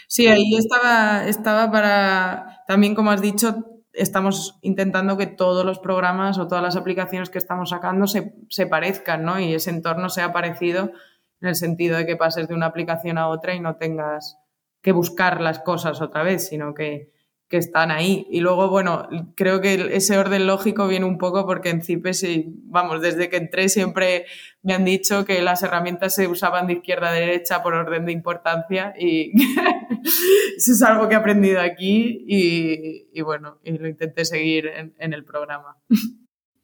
Sí, ahí estaba, estaba para, también como has dicho, estamos intentando que todos los programas o todas las aplicaciones que estamos sacando se, se, parezcan, ¿no? Y ese entorno sea parecido en el sentido de que pases de una aplicación a otra y no tengas que buscar las cosas otra vez, sino que, que están ahí. Y luego, bueno, creo que ese orden lógico viene un poco porque en CIPES, vamos, desde que entré siempre me han dicho que las herramientas se usaban de izquierda a derecha por orden de importancia y [laughs] eso es algo que he aprendido aquí y, bueno, y lo intenté seguir en, el programa.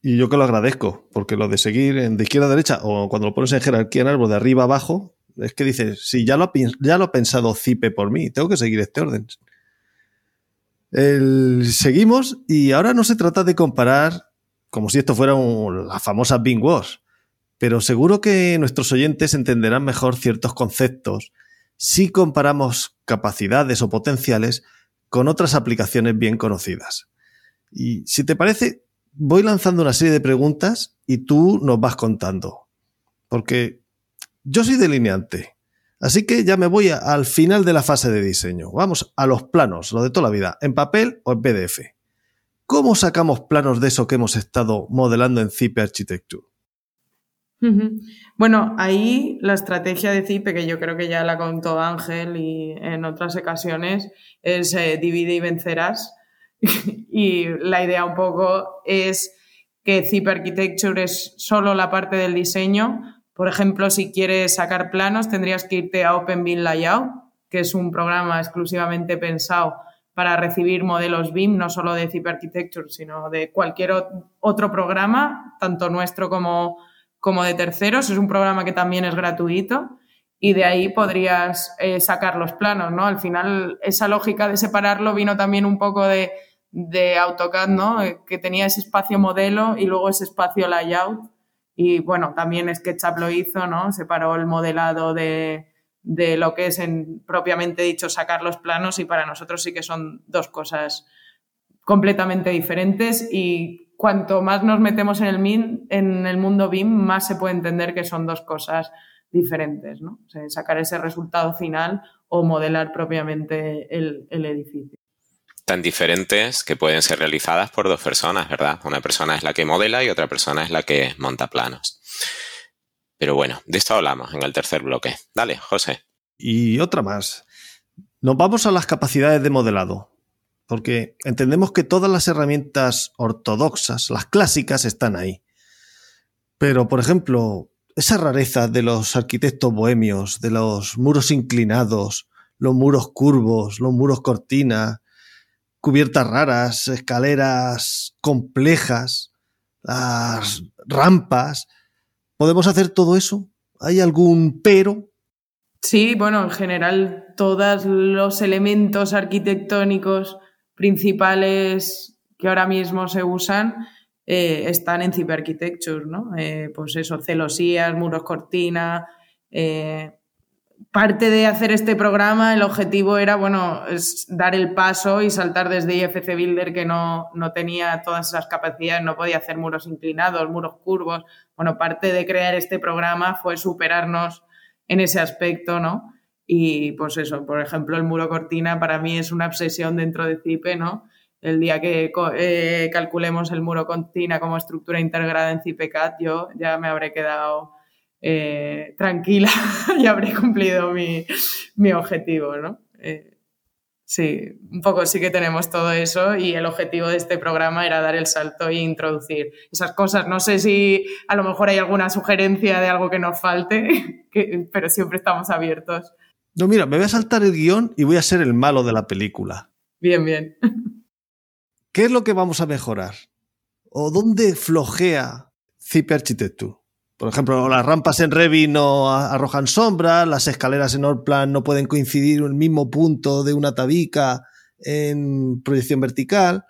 Y yo que lo agradezco, porque lo de seguir de izquierda a derecha o cuando lo pones en jerarquía en árbol de arriba a abajo, es que dices, si ya lo, ya lo ha pensado CIPE por mí, tengo que seguir este orden seguimos y ahora no se trata de comparar como si esto fuera la famosa Bing Wars, pero seguro que nuestros oyentes entenderán mejor ciertos conceptos si comparamos capacidades o potenciales con otras aplicaciones bien conocidas. Y si te parece, voy lanzando una serie de preguntas y tú nos vas contando. Porque yo soy delineante Así que ya me voy al final de la fase de diseño. Vamos a los planos, lo de toda la vida, en papel o en PDF. ¿Cómo sacamos planos de eso que hemos estado modelando en Zipe Architecture? Bueno, ahí la estrategia de Zipe, que yo creo que ya la contó Ángel y en otras ocasiones, es eh, divide y vencerás. [laughs] y la idea un poco es que Zipe Architecture es solo la parte del diseño, por ejemplo, si quieres sacar planos, tendrías que irte a OpenBIM Layout, que es un programa exclusivamente pensado para recibir modelos BIM, no solo de Zip Architecture, sino de cualquier otro programa, tanto nuestro como, como de terceros. Es un programa que también es gratuito y de ahí podrías eh, sacar los planos, ¿no? Al final, esa lógica de separarlo vino también un poco de, de AutoCAD, ¿no? Eh, que tenía ese espacio modelo y luego ese espacio layout y bueno, también SketchUp lo hizo, ¿no? Separó el modelado de, lo que es en, propiamente dicho sacar los planos y para nosotros sí que son dos cosas completamente diferentes y cuanto más nos metemos en el, min, en el mundo BIM, más se puede entender que son dos cosas diferentes, ¿no? sacar ese resultado final o modelar propiamente el edificio tan diferentes que pueden ser realizadas por dos personas, ¿verdad? Una persona es la que modela y otra persona es la que monta planos. Pero bueno, de esto hablamos en el tercer bloque. Dale, José. Y otra más. Nos vamos a las capacidades de modelado, porque entendemos que todas las herramientas ortodoxas, las clásicas, están ahí. Pero, por ejemplo, esa rareza de los arquitectos bohemios, de los muros inclinados, los muros curvos, los muros cortina, cubiertas raras, escaleras complejas, las rampas. ¿Podemos hacer todo eso? ¿Hay algún pero? Sí, bueno, en general todos los elementos arquitectónicos principales que ahora mismo se usan eh, están en Architecture, ¿no? Eh, pues eso, celosías, muros cortina, eh, parte de hacer este programa, el objetivo era, bueno, es dar el paso y saltar desde IFC Builder, que no, no tenía todas esas capacidades, no podía hacer muros inclinados, muros curvos. Bueno, parte de crear este programa fue superarnos en ese aspecto, ¿no? Y pues eso, por ejemplo, el muro cortina para mí es una obsesión dentro de CIPE, ¿no? El día que eh, calculemos el muro cortina como estructura integrada en CIPECAT, yo ya me habré quedado eh, tranquila [laughs] y habré cumplido mi, objetivo, ¿no? Eh, Sí, un poco sí que tenemos todo eso y el objetivo de este programa era dar el salto e introducir esas cosas. No sé si a lo mejor hay alguna sugerencia de algo que nos falte, [laughs] pero siempre estamos abiertos. No, mira, me voy a saltar el guion y voy a ser el malo de la película. Bien, bien. ¿Qué es lo que vamos a mejorar? ¿O dónde flojea Zip Architecture? Por ejemplo, las rampas en Revit no arrojan sombras, las escaleras en Orplan no pueden coincidir en el mismo punto de una tabica en proyección vertical.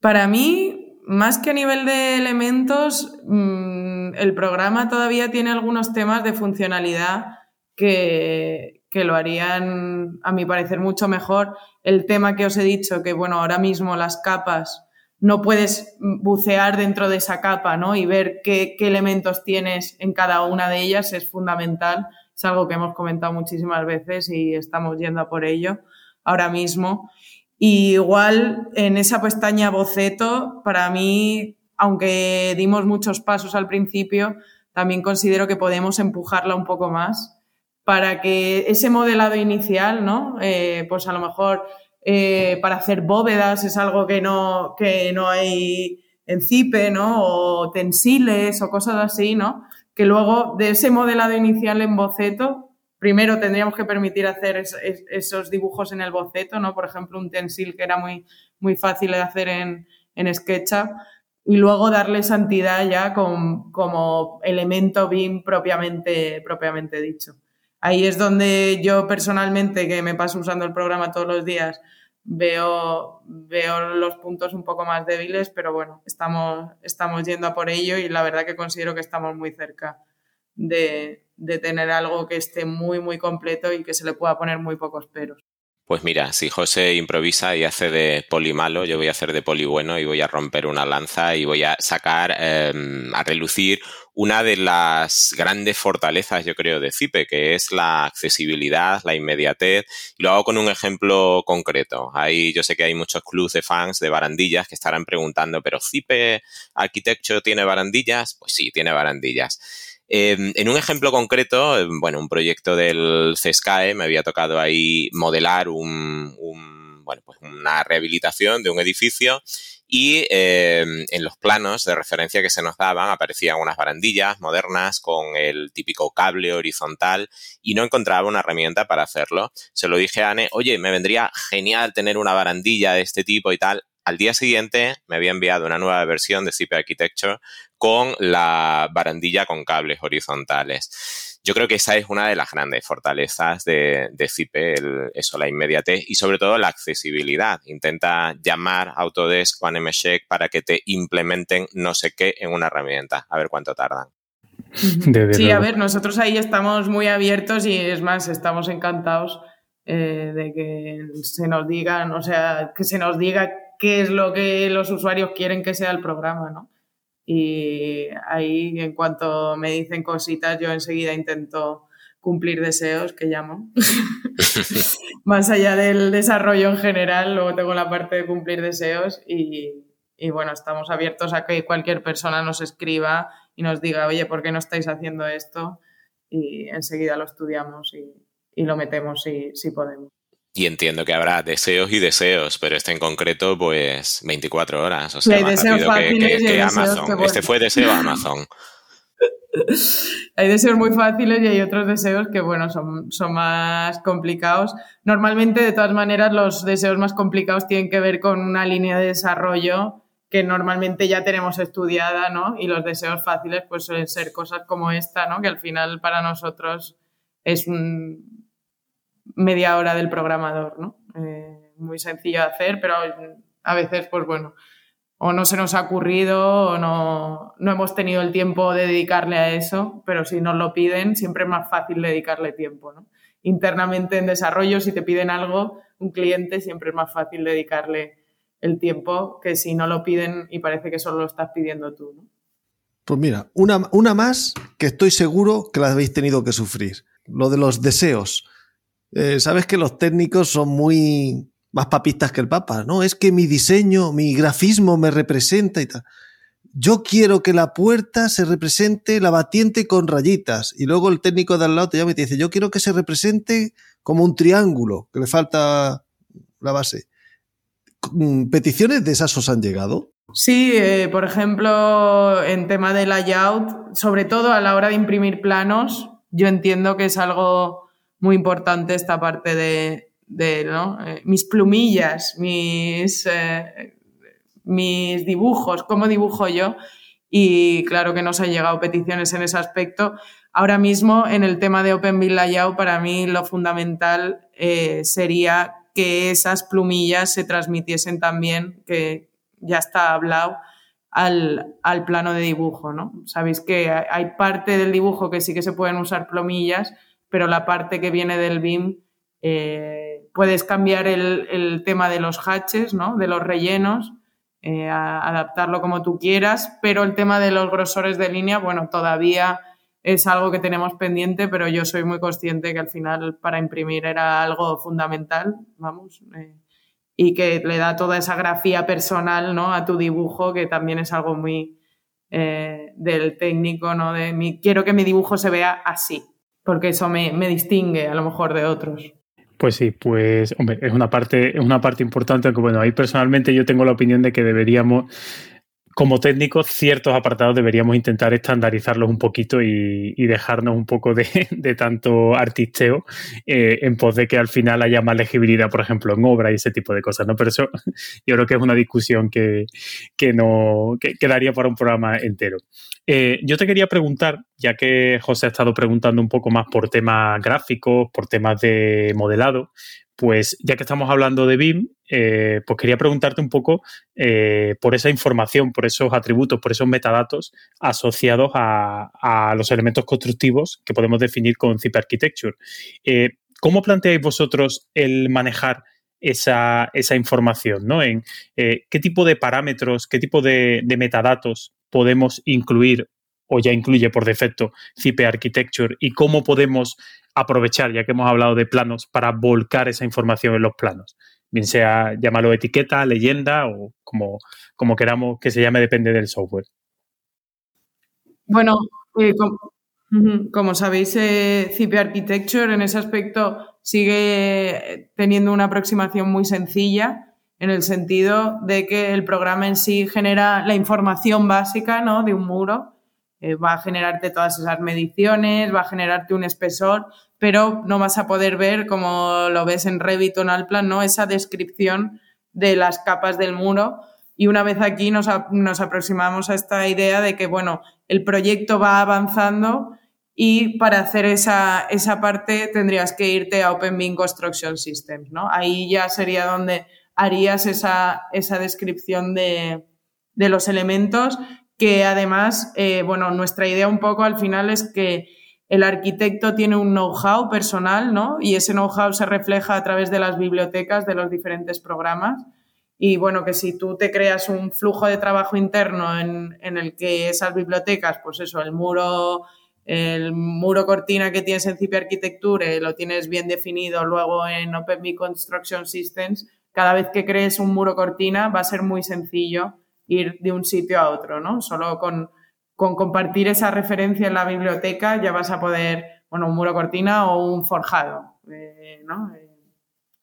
Para mí, más que a nivel de elementos, mm, el programa todavía tiene algunos temas de funcionalidad que, que lo harían, a mi parecer, mucho mejor. El tema que os he dicho, que bueno, ahora mismo las capas no puedes bucear dentro de esa capa, ¿no? Y ver qué, elementos tienes en cada una de ellas es fundamental. Es algo que hemos comentado muchísimas veces y estamos yendo a por ello ahora mismo. Y igual en esa pestaña boceto, para mí, aunque dimos muchos pasos al principio, también considero que podemos empujarla un poco más para que ese modelado inicial, ¿no? Eh, pues a lo mejor eh, para hacer bóvedas es algo que no, que no hay en CIPE, ¿no? O tensiles o cosas así, ¿no? Que luego de ese modelado inicial en boceto, primero tendríamos que permitir hacer esos dibujos en el boceto, ¿no? Por ejemplo, un tensil que era muy, muy fácil de hacer en, en SketchUp y luego darle santidad ya como elemento BIM propiamente, propiamente dicho. Ahí es donde yo personalmente, que me paso usando el programa todos los días, veo, veo los puntos un poco más débiles, pero bueno, estamos, estamos yendo a por ello y la verdad que considero que estamos muy cerca de, de tener algo que esté muy, muy completo y que se le pueda poner muy pocos peros. Pues mira, si José improvisa y hace de poli malo, yo voy a hacer de poli bueno y voy a romper una lanza y voy a sacar em, a relucir una de las grandes fortalezas, yo creo, de Cipe, que es la accesibilidad, la inmediatez. Y lo hago con un ejemplo concreto. Ahí yo sé que hay muchos clubs de fans de barandillas que estarán preguntando, ¿pero Cipe Architecture tiene barandillas? Pues sí, tiene barandillas. Em, en un ejemplo concreto, em, bueno, un proyecto del CESCAE me había tocado ahí modelar un, bueno, pues una rehabilitación de un edificio y em, en los planos de referencia que se nos daban aparecían unas barandillas modernas con el típico cable horizontal y no encontraba una herramienta para hacerlo. Se lo dije a Anne, oye, me vendría genial tener una barandilla de este tipo y tal. Al día siguiente me había enviado una nueva versión de CP Architecture con la barandilla con cables horizontales. Yo creo que esa es una de las grandes fortalezas de, de Cipe, eso, la inmediatez y sobre todo la accesibilidad. Intenta llamar Autodesk o Anemeshek para que te implementen no sé qué en una herramienta, a ver cuánto tardan. sí, a ver, nosotros ahí estamos muy abiertos y es más, estamos encantados eh, de que se nos digan, o sea, que se nos diga qué es lo que los usuarios quieren que sea el programa, ¿no? Y ahí, en cuanto me dicen cositas, yo enseguida intento cumplir deseos, que llamo. [laughs] Más allá del desarrollo en general, luego tengo la parte de cumplir deseos y, bueno, estamos abiertos a que cualquier persona nos escriba y nos diga, oye, ¿por qué no estáis haciendo esto? Y enseguida lo estudiamos y, lo metemos si, si podemos. Y entiendo que habrá deseos y deseos, pero este en concreto, pues 24 horas. O sea, más rápido que, Amazon. Este fue deseo Amazon. [laughs] hay deseos muy fáciles y hay otros deseos que, bueno, son, son más complicados. Normalmente, de todas maneras, los deseos más complicados tienen que ver con una línea de desarrollo que normalmente ya tenemos estudiada, ¿no? Y los deseos fáciles, pues suelen ser cosas como esta, ¿no? Que al final para nosotros es un, media hora del programador, ¿no? Eh, muy sencillo de hacer, pero a veces, pues bueno, o no se nos ha ocurrido o no, no hemos tenido el tiempo de dedicarle a eso, pero si nos lo piden, siempre es más fácil dedicarle tiempo, ¿no? Internamente en desarrollo, si te piden algo, un cliente, siempre es más fácil dedicarle el tiempo que si no lo piden y parece que solo lo estás pidiendo tú, ¿no? Pues mira, una, una más que estoy seguro que la habéis tenido que sufrir, lo de los deseos. Eh, sabes que los técnicos son muy más papistas que el Papa, ¿no? Es que mi diseño, mi grafismo me representa y tal. Yo quiero que la puerta se represente la batiente con rayitas. Y luego el técnico de al lado te llama y te dice, yo quiero que se represente como un triángulo, que le falta la base. Mm, ¿Peticiones de esas os han llegado? Sí, eh, por ejemplo, en tema de layout, sobre todo a la hora de imprimir planos, yo entiendo que es algo muy importante esta parte de, ¿no? Eh, mis plumillas, mis, eh, mis dibujos, cómo dibujo yo. Y claro que nos han llegado peticiones en ese aspecto. Ahora mismo, en el tema de Open Bill Layout, para mí lo fundamental sería que esas plumillas se transmitiesen también, que ya está hablado, al, plano de dibujo, ¿no? Sabéis que hay parte del dibujo que sí que se pueden usar plumillas, pero la parte que viene del BIM eh, puedes cambiar el, tema de los hatches, ¿no? De los rellenos, eh, adaptarlo como tú quieras, pero el tema de los grosores de línea, bueno, todavía es algo que tenemos pendiente, pero yo soy muy consciente que al final para imprimir era algo fundamental, vamos, eh, y que le da toda esa grafía personal ¿no? a tu dibujo, que también es algo muy del técnico, ¿no? De mi, quiero que mi dibujo se vea así, porque eso me, me distingue a lo mejor de otros. Pues sí, pues hombre, es una parte, es una parte importante, aunque bueno, ahí personalmente yo tengo la opinión de que deberíamos como técnicos, ciertos apartados deberíamos intentar estandarizarlos un poquito y, dejarnos un poco [laughs] de, tanto artisteo eh, en pos de que al final haya más legibilidad, por ejemplo, en obra y ese tipo de cosas, ¿no? Pero eso [laughs] yo creo que es una discusión que, no quedaría para un programa entero. Eh, yo te quería preguntar, ya que José ha estado preguntando un poco más por temas gráficos, por temas de modelado, pues ya que estamos hablando de BIM, eh, pues quería preguntarte un poco eh, por esa información, por esos atributos, por esos metadatos asociados a, los elementos constructivos que podemos definir con Zip Architecture. Eh, ¿Cómo planteáis vosotros el manejar esa, información? ¿no? ¿Qué tipo de parámetros, qué tipo de, de metadatos podemos incluir o ya incluye por defecto Zip Architecture y cómo podemos aprovechar, ya que hemos hablado de planos, para volcar esa información en los planos. Bien sea llamarlo etiqueta, leyenda o como, como queramos que se llame, depende del software. Bueno, eh, como, sabéis, eh, Architecture en ese aspecto sigue teniendo una aproximación muy sencilla en el sentido de que el programa en sí genera la información básica ¿no? de un muro, eh, va a generarte todas esas mediciones, va a generarte un espesor, pero no vas a poder ver, como lo ves en Revit o en Alplan, ¿no? esa descripción de las capas del muro. Y una vez aquí nos, nos aproximamos a esta idea de que, bueno, el proyecto va avanzando y para hacer esa, esa parte tendrías que irte a Open Construction Systems, ¿no? Ahí ya sería donde harías esa, esa descripción de, de los elementos que además, eh, bueno, nuestra idea un poco al final es que el arquitecto tiene un know-how personal, ¿no? Y ese know-how se refleja a través de las bibliotecas de los diferentes programas. Y bueno, que si tú te creas un flujo de trabajo interno en, el que esas bibliotecas, pues eso, el muro, el muro cortina que tienes en CIP Architecture lo tienes bien definido luego en OpenMe Construction Systems, cada vez que crees un muro cortina va a ser muy sencillo ir de un sitio a otro, ¿no? Solo con con compartir esa referencia en la biblioteca ya vas a poder, bueno, un muro cortina o un forjado, eh. Eh,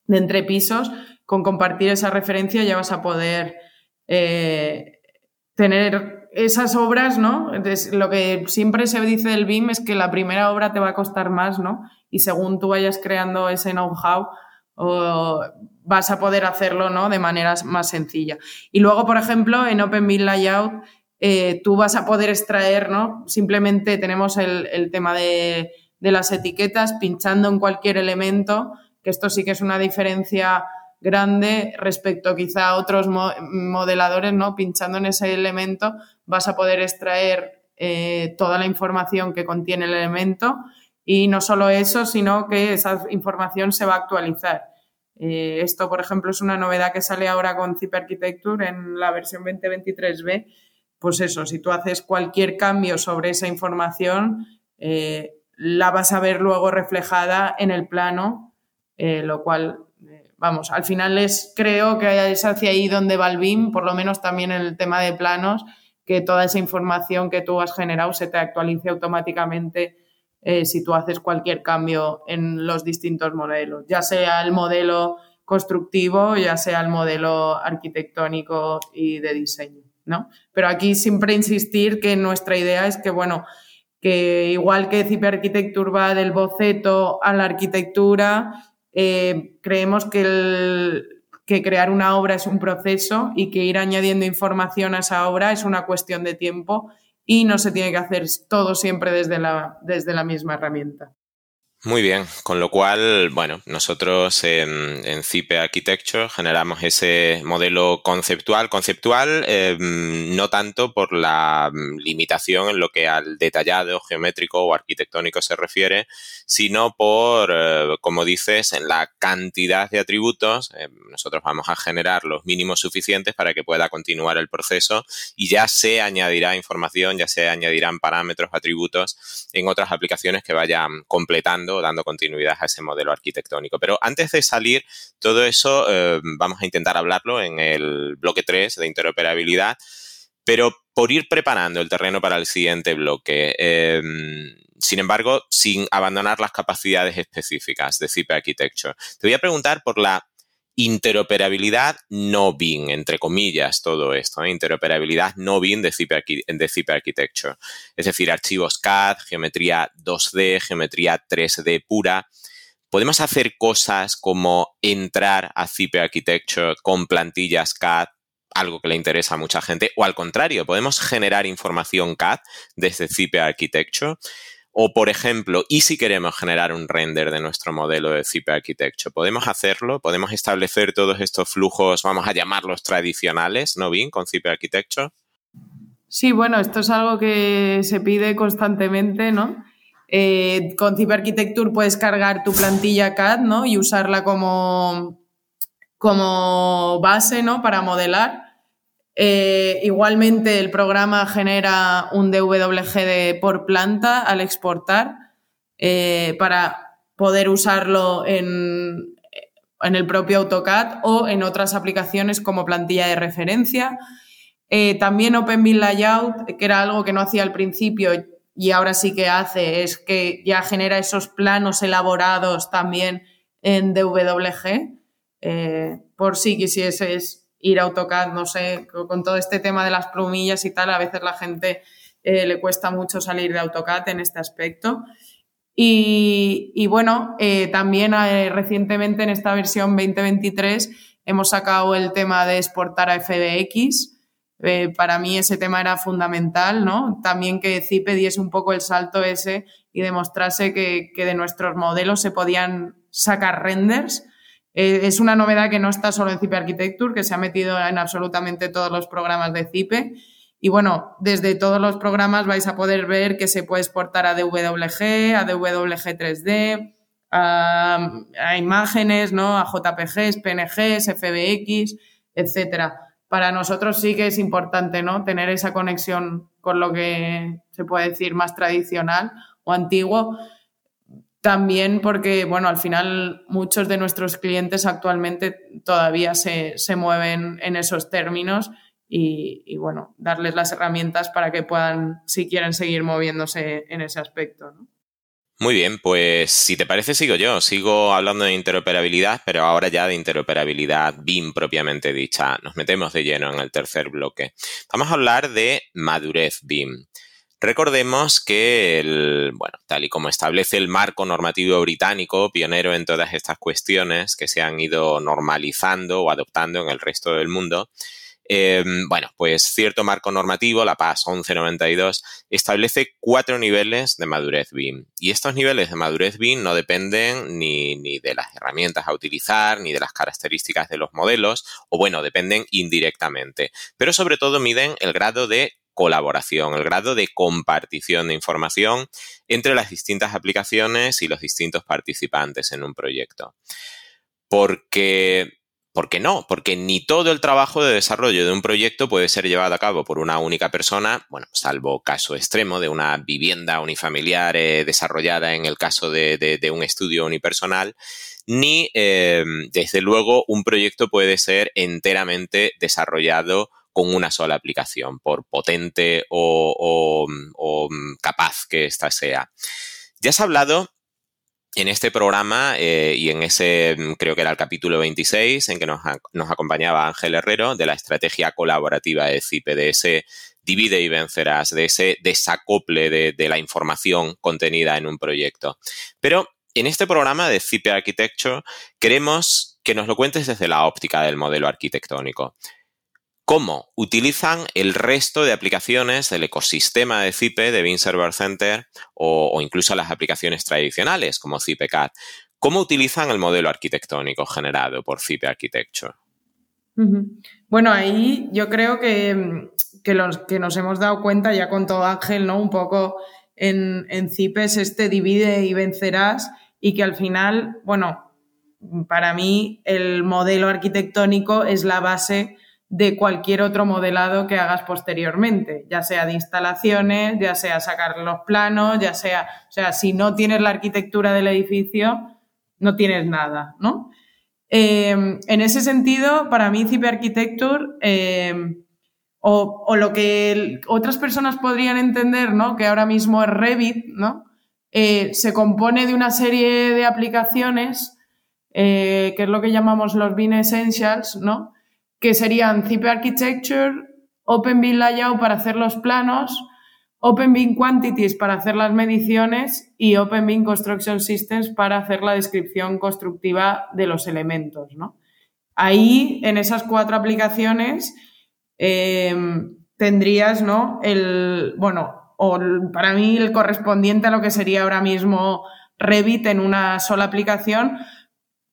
de entre pisos, con compartir esa referencia ya vas a poder eh, tener esas obras, ¿no? Entonces, lo que siempre se dice del BIM es que la primera obra te va a costar más, ¿no? Y según tú vayas creando ese know-how, vas a poder hacerlo, ¿no? De manera más sencilla. Y luego, por ejemplo, en Open BIM Layout eh, tú vas a poder extraer, ¿no? Simplemente tenemos el, tema de, las etiquetas, pinchando en cualquier elemento, que esto sí que es una diferencia grande respecto quizá a otros modeladores, ¿no? Pinchando en ese elemento vas a poder extraer eh, toda la información que contiene el elemento y no solo eso, sino que esa información se va a actualizar. Eh, esto, por ejemplo, es una novedad que sale ahora con Zip Architecture en la versión 2023b pues eso, si tú haces cualquier cambio sobre esa información, eh, la vas a ver luego reflejada en el plano, eh, lo cual, eh, vamos, al final es, creo que es hacia ahí donde va el BIM, por lo menos también en el tema de planos, que toda esa información que tú has generado se te actualice automáticamente si tú haces cualquier cambio en los distintos modelos, ya sea el modelo constructivo, ya sea el modelo arquitectónico y de diseño, ¿no? Pero aquí siempre insistir que nuestra idea es que, bueno, que igual que CIP Architecture va del boceto a la arquitectura, eh, creemos que, que crear una obra es un proceso y que ir añadiendo información a esa obra es una cuestión de tiempo y no se tiene que hacer todo siempre desde la, desde la misma herramienta. Muy bien, con lo cual, bueno, nosotros en, en Cipe Architecture generamos ese modelo conceptual, conceptual em, no tanto por la mm, limitación en lo que al detallado geométrico o arquitectónico se refiere, sino por, eh, como dices, en la cantidad de atributos. Em, nosotros vamos a generar los mínimos suficientes para que pueda continuar el proceso y ya se añadirá información, ya se añadirán parámetros, atributos en otras aplicaciones que vayan completando dando continuidad a ese modelo arquitectónico. Pero antes de salir, todo eso eh, vamos a intentar hablarlo en el bloque 3 de interoperabilidad, pero por ir preparando el terreno para el siguiente bloque. Em, sin embargo, sin abandonar las capacidades específicas de CIP Architecture. Te voy a preguntar por la interoperabilidad no BIM, entre comillas, todo esto, ¿eh? interoperabilidad no BIM de de Architecture. Es decir, archivos CAD, geometría 2D, geometría 3D pura. Podemos hacer cosas como entrar a CIP Architecture con plantillas CAD, algo que le interesa a mucha gente, o al contrario, podemos generar información CAD desde CIP Architecture. O, por ejemplo, y si queremos generar un render de nuestro modelo de Zip Architecture, ¿podemos hacerlo? ¿Podemos establecer todos estos flujos, vamos a llamarlos tradicionales, ¿no, bien, con Zip Architecture? Sí, bueno, esto es algo que se pide constantemente, ¿no? Eh, con Zip Architecture puedes cargar tu plantilla CAD, ¿no? Y usarla como, como base, ¿no? Para modelar. Eh, igualmente, el programa genera un DWG por planta al exportar eh, para poder usarlo en, en, el propio AutoCAD o en otras aplicaciones como plantilla de referencia. Eh, también OpenBIM Layout, que era algo que no hacía al principio y ahora sí que hace, es que ya genera esos planos elaborados también en DWG. por si quisieses ir a AutoCAD, no sé, con todo este tema de las plumillas y tal, a veces la gente eh, le cuesta mucho salir de AutoCAD en este aspecto. Y, bueno, eh, también eh, recientemente en esta versión 2023 hemos sacado el tema de exportar a FBX. para mí ese tema era fundamental, ¿no? También que CIPE diese un poco el salto ese y demostrase que, que de nuestros modelos se podían sacar renders eh, es una novedad que no está solo en CIPE Architecture, que se ha metido en absolutamente todos los programas de CIPE. Y bueno, desde todos los programas vais a poder ver que se puede exportar a DWG, a DWG 3D, a, imágenes, ¿no? a JPGs, PNGs, FBX, etcétera. Para nosotros sí que es importante ¿no? tener esa conexión con lo que se puede decir más tradicional o antiguo, también porque, bueno, al final muchos de nuestros clientes actualmente todavía se, mueven en esos términos y, bueno, darles las herramientas para que puedan, si quieren, seguir moviéndose en ese aspecto. Muy bien, pues si te parece sigo yo, sigo hablando de interoperabilidad, pero ahora ya de interoperabilidad BIM propiamente dicha. Nos metemos de lleno en el tercer bloque. Vamos a hablar de madurez BIM. Recordemos que, el, bueno, tal y como establece el marco normativo británico, pionero en todas estas cuestiones que se han ido normalizando o adoptando en el resto del mundo, em, bueno, pues cierto marco normativo, la PAS 1192, establece cuatro niveles de madurez BIM. Y estos niveles de madurez BIM no dependen ni, ni, de las herramientas a utilizar, ni de las características de los modelos, o bueno, dependen indirectamente. Pero sobre todo miden el grado de colaboración, el grado de compartición de información entre las distintas aplicaciones y los distintos participantes en un proyecto. Porque, ¿por qué no? Porque ni todo el trabajo de desarrollo de un proyecto puede ser llevado a cabo por una única persona, bueno, salvo caso extremo de una vivienda unifamiliar eh, desarrollada en el caso de, un estudio unipersonal, ni, eh, desde luego, un proyecto puede ser enteramente desarrollado con una sola aplicación, por potente o, capaz que ésta sea. Ya has hablado en este programa eh, y en ese, mm, creo que era el capítulo 26, en que nos, acompañaba Ángel Herrero, de la estrategia colaborativa de CIPE, de ese divide y vencerás, de ese desacople de, la información contenida en un proyecto. Pero en este programa de CIPE Architecture queremos que nos lo cuentes desde la óptica del modelo arquitectónico cómo utilizan el resto de aplicaciones del ecosistema de CIPE, de Bean Server Center o, incluso las aplicaciones tradicionales como CIPECAD. ¿Cómo utilizan el modelo arquitectónico generado por CIPE Architecture? Bueno, ahí yo creo que, los que nos hemos dado cuenta, ya con todo Ángel, ¿no? Un poco en, en CIPE es este divide y vencerás y que al final, bueno, para mí el modelo arquitectónico es la base de cualquier otro modelado que hagas posteriormente, ya sea de instalaciones, ya sea sacar los planos, ya sea, o sea, si no tienes la arquitectura del edificio, no tienes nada, ¿no? Eh, en ese sentido, para mí, CIP Architecture, eh, o, lo que otras personas podrían entender, ¿no? Que ahora mismo es Revit, ¿no? Eh, se compone de una serie de aplicaciones, que es lo que llamamos los Bean Essentials, ¿no? Que serían CIP Architecture, OpenBeam Layout para hacer los planos, OpenBeam Quantities para hacer las mediciones y OpenBeam Construction Systems para hacer la descripción constructiva de los elementos. Ahí, en esas cuatro aplicaciones, em, tendrías ¿no? el, bueno, o para mí el correspondiente a lo que sería ahora mismo Revit en una sola aplicación,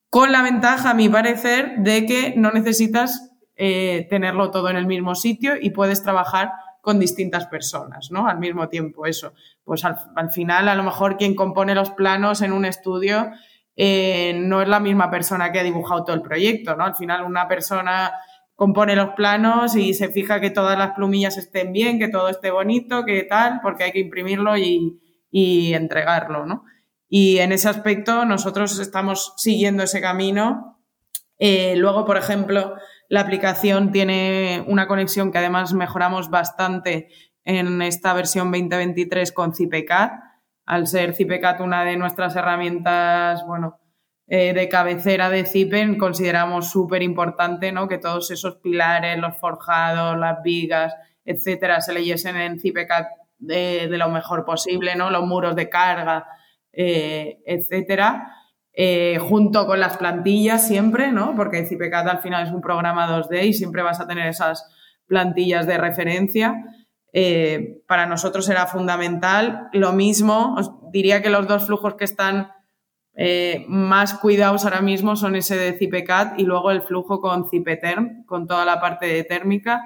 con la ventaja, a mi parecer, de que no necesitas eh, tenerlo todo en el mismo sitio y puedes trabajar con distintas personas, ¿no? Al mismo tiempo, eso. Pues al, final, a lo mejor quien compone los planos en un estudio eh, no es la misma persona que ha dibujado todo el proyecto, ¿no? Al final, una persona compone los planos y se fija que todas las plumillas estén bien, que todo esté bonito, que tal, porque hay que imprimirlo y, entregarlo, ¿no? Y en ese aspecto nosotros estamos siguiendo ese camino. Eh, luego, por ejemplo, la aplicación tiene una conexión que además mejoramos bastante en esta versión 2023 con CIPECAT, al ser CIPECAT una de nuestras herramientas, bueno, eh, de cabecera de CIPEN, consideramos súper importante ¿no? que todos esos pilares, los forjados, las vigas, etcétera, se leyesen en CIPECAT de, de lo mejor posible, ¿no? Los muros de carga, eh, etcétera. Eh, junto con las plantillas siempre, ¿no? Porque CIPECAD al final es un programa 2D y siempre vas a tener esas plantillas de referencia. Eh, para nosotros era fundamental. Lo mismo, os diría que los dos flujos que están eh, más cuidados ahora mismo son ese de CIPECAD y luego el flujo con CIPETERM, con toda la parte de térmica.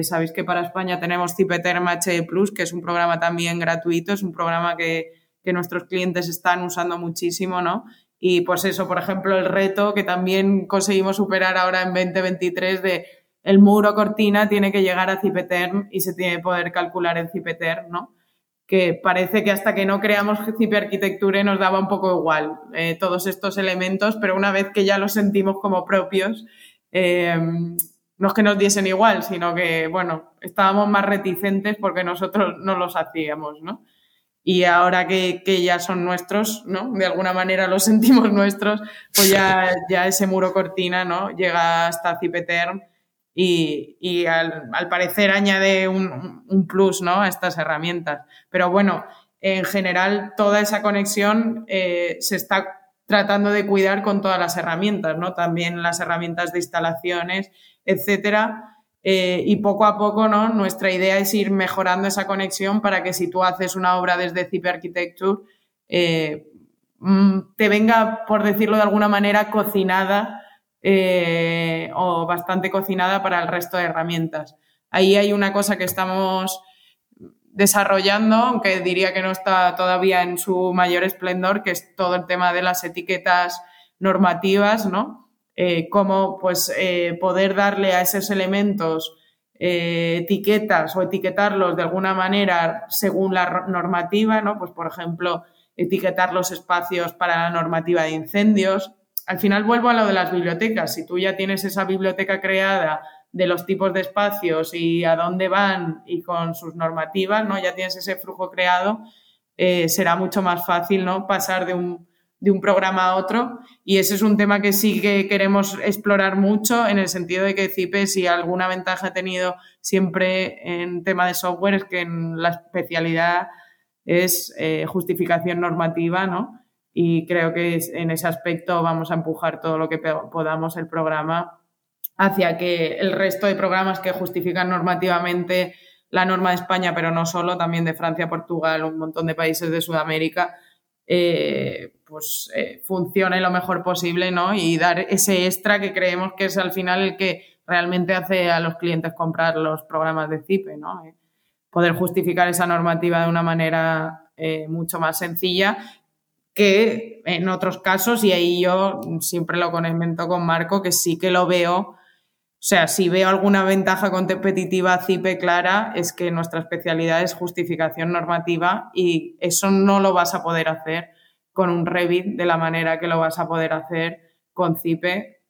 Sabéis que para España tenemos CIPETERM HE Plus, que es un programa también gratuito, es un programa que, que nuestros clientes están usando muchísimo, ¿no? Y pues eso, por ejemplo, el reto que también conseguimos superar ahora en 2023 de el muro cortina tiene que llegar a Cipeterm y se tiene que poder calcular en Cipeterm, ¿no? Que parece que hasta que no creamos Cipe Arquitecture nos daba un poco igual eh, todos estos elementos, pero una vez que ya los sentimos como propios, eh, no es que nos diesen igual, sino que, bueno, estábamos más reticentes porque nosotros no los hacíamos, ¿no? Y ahora que, ya son nuestros, ¿no? De alguna manera los [laughs] sentimos nuestros, pues ya, ya ese muro cortina, ¿no? Llega hasta Cipeterm y, y al, parecer añade un, plus, ¿no? A estas herramientas. Pero bueno, en general toda esa conexión eh, se está tratando de cuidar con todas las herramientas, ¿no? También las herramientas de instalaciones, etcétera eh, y poco a poco, ¿no? Nuestra idea es ir mejorando esa conexión para que si tú haces una obra desde Zip Architecture, eh, mm, te venga, por decirlo de alguna manera, cocinada eh, o bastante cocinada para el resto de herramientas. Ahí hay una cosa que estamos desarrollando, aunque diría que no está todavía en su mayor esplendor, que es todo el tema de las etiquetas normativas, ¿no? Eh, cómo pues, eh, poder darle a esos elementos eh, etiquetas o etiquetarlos de alguna manera según la normativa, ¿no? Pues, por ejemplo, etiquetar los espacios para la normativa de incendios. Al final vuelvo a lo de las bibliotecas. Si tú ya tienes esa biblioteca creada de los tipos de espacios y a dónde van y con sus normativas, ¿no? Ya tienes ese flujo creado, será mucho más fácil, ¿no? Pasar de un de un programa a otro y ese es un tema que sí que queremos explorar mucho en el sentido de que CIPE si alguna ventaja ha tenido siempre en tema de software es que en la especialidad es eh, justificación normativa, ¿no? Y creo que en ese aspecto vamos a empujar todo lo que podamos el programa hacia que el resto de programas que justifican normativamente la norma de España, pero no solo, también de Francia, Portugal, un montón de países de Sudamérica, eh, pues eh, funcione lo mejor posible, ¿no? Y dar ese extra que creemos que es al final el que realmente hace a los clientes comprar los programas de CIPE, ¿no? Eh, poder justificar esa normativa de una manera mucho más sencilla que en otros casos, y ahí yo siempre lo comento con Marco, que sí que lo veo o sea, si veo alguna ventaja competitiva CIPE clara, es que nuestra especialidad es justificación normativa y eso no lo vas a poder hacer con un Revit de la manera que lo vas a poder hacer con CIPE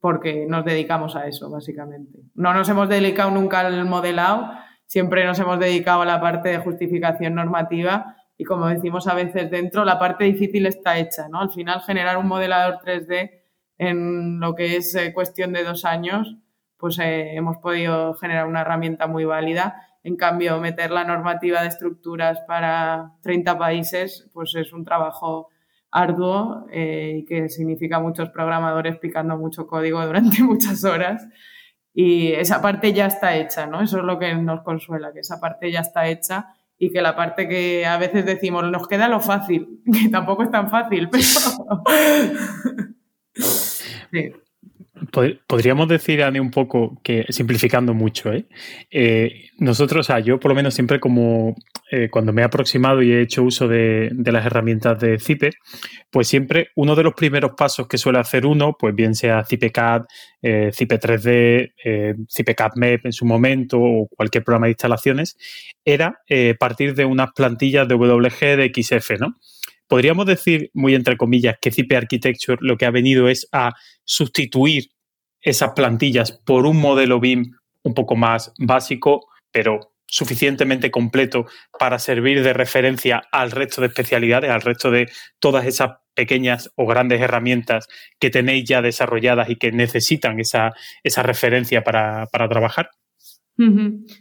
porque nos dedicamos a eso, básicamente. No nos hemos dedicado nunca al modelado, siempre nos hemos dedicado a la parte de justificación normativa y como decimos a veces dentro, la parte difícil está hecha, ¿no? Al final generar un modelador 3D en lo que es eh, cuestión de dos años pues eh, hemos podido generar una herramienta muy válida. En cambio, meter la normativa de estructuras para 30 países, pues es un trabajo arduo eh, y que significa muchos programadores picando mucho código [laughs] durante muchas horas. Y esa parte ya está hecha, ¿no? Eso es lo que nos consuela, que esa parte ya está hecha y que la parte que a veces decimos nos queda lo fácil, [laughs] que tampoco es tan fácil, pero... [laughs] sí. Podríamos decir, Ani, un poco que simplificando mucho, ¿eh? ¿eh? nosotros, o sea, yo por lo menos siempre como eh, cuando me he aproximado y he hecho uso de, las herramientas de Zipe, pues siempre uno de los primeros pasos que suele hacer uno, pues bien sea ZipeCAD, Zipe 3D, eh, ZipeCAD MEP en su momento o cualquier programa de instalaciones, era partir de unas plantillas de WG de XF, ¿no? Podríamos decir, muy entre comillas, que Zipe Architecture lo que ha venido es a sustituir esas plantillas por un modelo BIM un poco más básico, pero suficientemente completo para servir de referencia al resto de especialidades, al resto de todas esas pequeñas o grandes herramientas que tenéis ya desarrolladas y que necesitan esa, esa referencia para, para trabajar?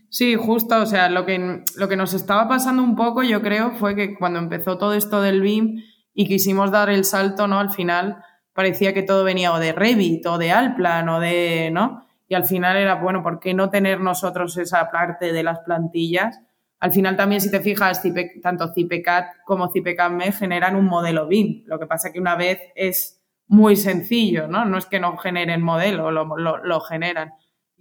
Sí, justo, o sea, lo que, lo que nos estaba pasando un poco, yo creo, fue que cuando empezó todo esto del BIM y quisimos dar el salto, ¿no? Al final parecía que todo venía o de Revit o de Alplan o de, ¿no? Y al final era, bueno, ¿por qué no tener nosotros esa parte de las plantillas? Al final también, si te fijas, tanto CIPECAT como CIPECAT generan un modelo BIM. Lo que pasa que una vez es muy sencillo, ¿no? No es que no generen modelo, lo, lo generan.